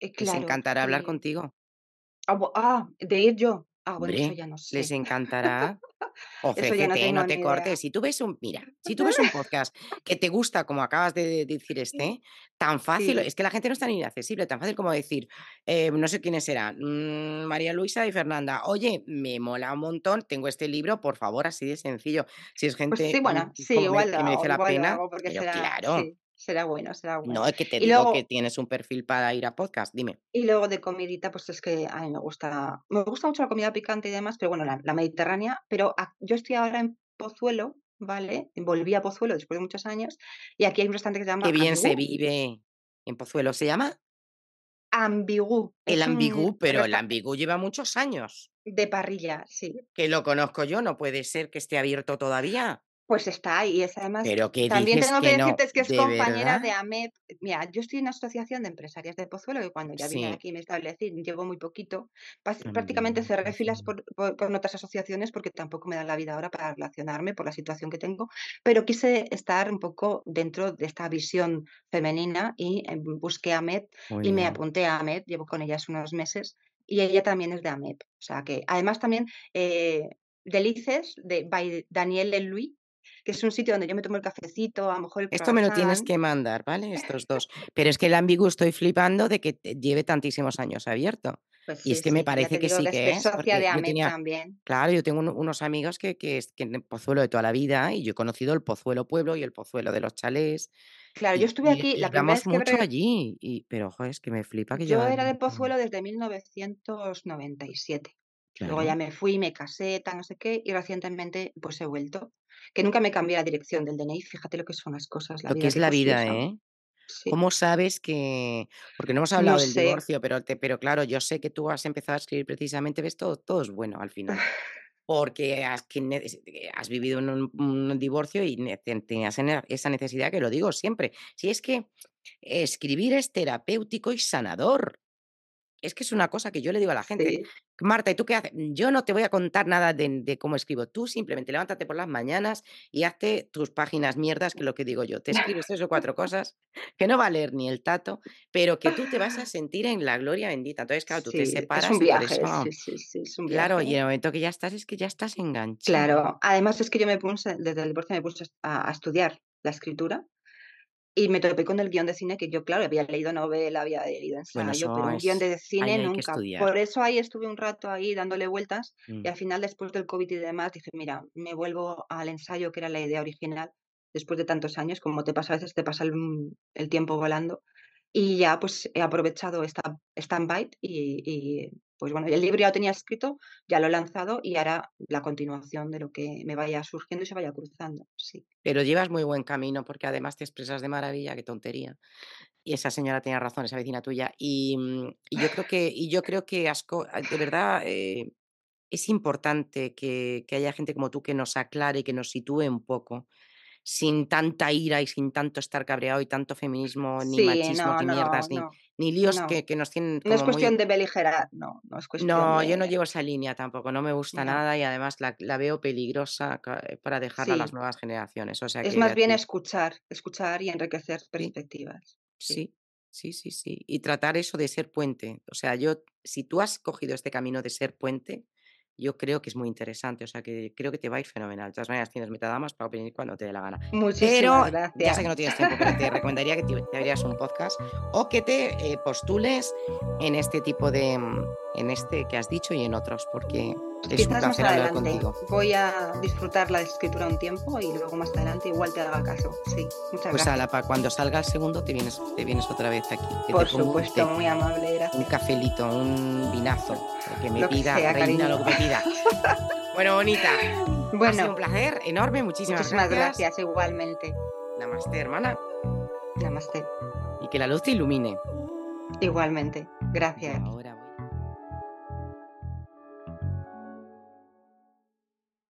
Eh, les encantará hablar contigo. Ah, ah, de ir yo. Ah, bueno, eso ya no sé. Les encantará. [LAUGHS] O no, te cortes. Si tú ves un, mira, [LAUGHS] si tú ves un podcast que te gusta, como acabas de decir este, tan fácil, es que la gente no es tan inaccesible, tan fácil como decir, eh, no sé quiénes serán, mm, María Luisa y Fernanda, oye, me mola un montón, tengo este libro, por favor, así de sencillo. Si es pues gente sí, bueno, sí, igual que merece la pena, claro. Será bueno, será bueno. No, es que te digo que tienes un perfil para ir a podcast, dime. Y luego de comidita, pues es que a mí me gusta, me gusta mucho la comida picante y demás, pero bueno, la, mediterránea, pero yo estoy ahora en Pozuelo, ¿vale? Volví a Pozuelo después de muchos años, y aquí hay un restaurante que se llama Qué bien se vive en Pozuelo, ¿se llama? Ambigú. El Ambigú, pero el Ambigú lleva muchos años. De parrilla, sí. Que lo conozco yo, no puede ser que esté abierto todavía. Pues está ahí, es además. Pero también tengo que, decirte que es compañera de AMEP. Mira, yo estoy en una asociación de empresarias de Pozuelo que cuando ya vine aquí me establecí, llevo muy poquito. Prácticamente cerré filas por, otras asociaciones porque tampoco me dan la vida ahora para relacionarme por la situación que tengo. Pero quise estar un poco dentro de esta visión femenina y busqué a AMEP y me apunté a AMEP. Llevo con ellas unos meses y ella también es de AMEP. O sea que además también. Eh, Delices de by Daniel Louis que es un sitio donde yo me tomo el cafecito, a lo mejor el Esto me lo tienes que mandar, ¿vale? Estos dos. [LAUGHS] Pero es que el ambiguo estoy flipando de que lleve tantísimos años abierto. Pues y es que me parece que sí que es. Socia de también. Claro, yo tengo unos amigos que, que, es que en el Pozuelo de toda la vida y yo he conocido el Pozuelo Pueblo y el Pozuelo de los chalés. Claro, yo estuve aquí la primera vez mucho allí, y, pero ojo, es que me flipa que yo. Yo era de Pozuelo desde 1997. Luego ya me fui, me casé, tal, no sé qué, y recientemente pues he vuelto. Que nunca me cambié la dirección del DNI, fíjate lo que son las cosas. lo que es la vida, ¿eh? ¿Cómo sabes que.? Porque no hemos hablado del divorcio, pero, pero claro, yo sé que tú has empezado a escribir precisamente, ves, todo, todo es bueno al final. [LAUGHS] Porque has, has vivido un, un, divorcio y tenías esa necesidad que lo digo siempre. Si es que escribir es terapéutico y sanador es que es una cosa que yo le digo a la gente. Marta, ¿y tú qué haces? Yo no te voy a contar nada de, cómo escribo. Tú simplemente levántate por las mañanas y hazte tus páginas mierdas, que es lo que digo yo. Te escribes tres o cuatro cosas que no va a leer ni el tato, pero que tú te vas a [LAUGHS] sentir en la gloria bendita. Entonces, claro, tú te separas. Es un viaje, sí, sí, es un Claro, y en el momento que ya estás, es que ya estás enganchado. Claro, además es que yo me puse, desde el divorcio me puse a estudiar la escritura y me topé con el guion de cine que yo, claro, había leído novela, había leído ensayo, pero un guion de cine nunca. Por eso ahí estuve un rato ahí dándole vueltas y mm. al final, después del COVID y demás, dije, mira, me vuelvo al ensayo que era la idea original después de tantos años, como te pasa a veces, te pasa el, el tiempo volando. Y ya pues he aprovechado esta stand-by y, pues bueno, el libro ya lo tenía escrito, ya lo he lanzado y ahora la continuación de lo que me vaya surgiendo y se vaya cruzando, sí. Pero llevas muy buen camino porque además te expresas de maravilla, qué tontería. Y esa señora tiene razón, esa vecina tuya. Y, mm, yo creo que, y yo creo que Asco, ah, de verdad, eh, es importante que haya gente como tú que nos aclare, y que nos sitúe un poco sin tanta ira y sin tanto estar cabreado y tanto feminismo, ni machismo, ni mierdas, ni, líos que, que, nos tienen. no es cuestión de beligerar, no, no es cuestión. No, yo no llevo esa línea tampoco, no me gusta nada y además la, veo peligrosa eh, para dejarla a las nuevas generaciones. O sea es más bien escuchar, escuchar y enriquecer perspectivas. sí. Sí, sí, sí. Y tratar eso de ser puente. O sea, yo, si tú has cogido este camino de ser puente, yo creo que es muy interesante, o sea que creo que te va a ir fenomenal. De todas maneras, tienes metadamas para venir cuando te dé la gana. Muchísimas pero ya sé que no tienes tiempo, pero te recomendaría que te, te abrieras un podcast o que te eh, postules en este tipo de, mm, en este que has dicho y en otros, porque es un placer hablar contigo. Voy a disfrutar la escritura un tiempo y luego más adelante igual te haga caso. Sí, muchas pues gracias. Pues cuando salga el segundo te vienes, te vienes otra vez aquí. Por supuesto, muy amable, gracias. Un cafelito, un vinazo, que me pida, reina, lo que me pida. [LAUGHS] bueno, bonita. Bueno, ha sido un placer enorme, muchísimas, muchísimas gracias. igualmente. Namaste, hermana. Namaste. Y que la luz te ilumine. Igualmente. Gracias. Ahora.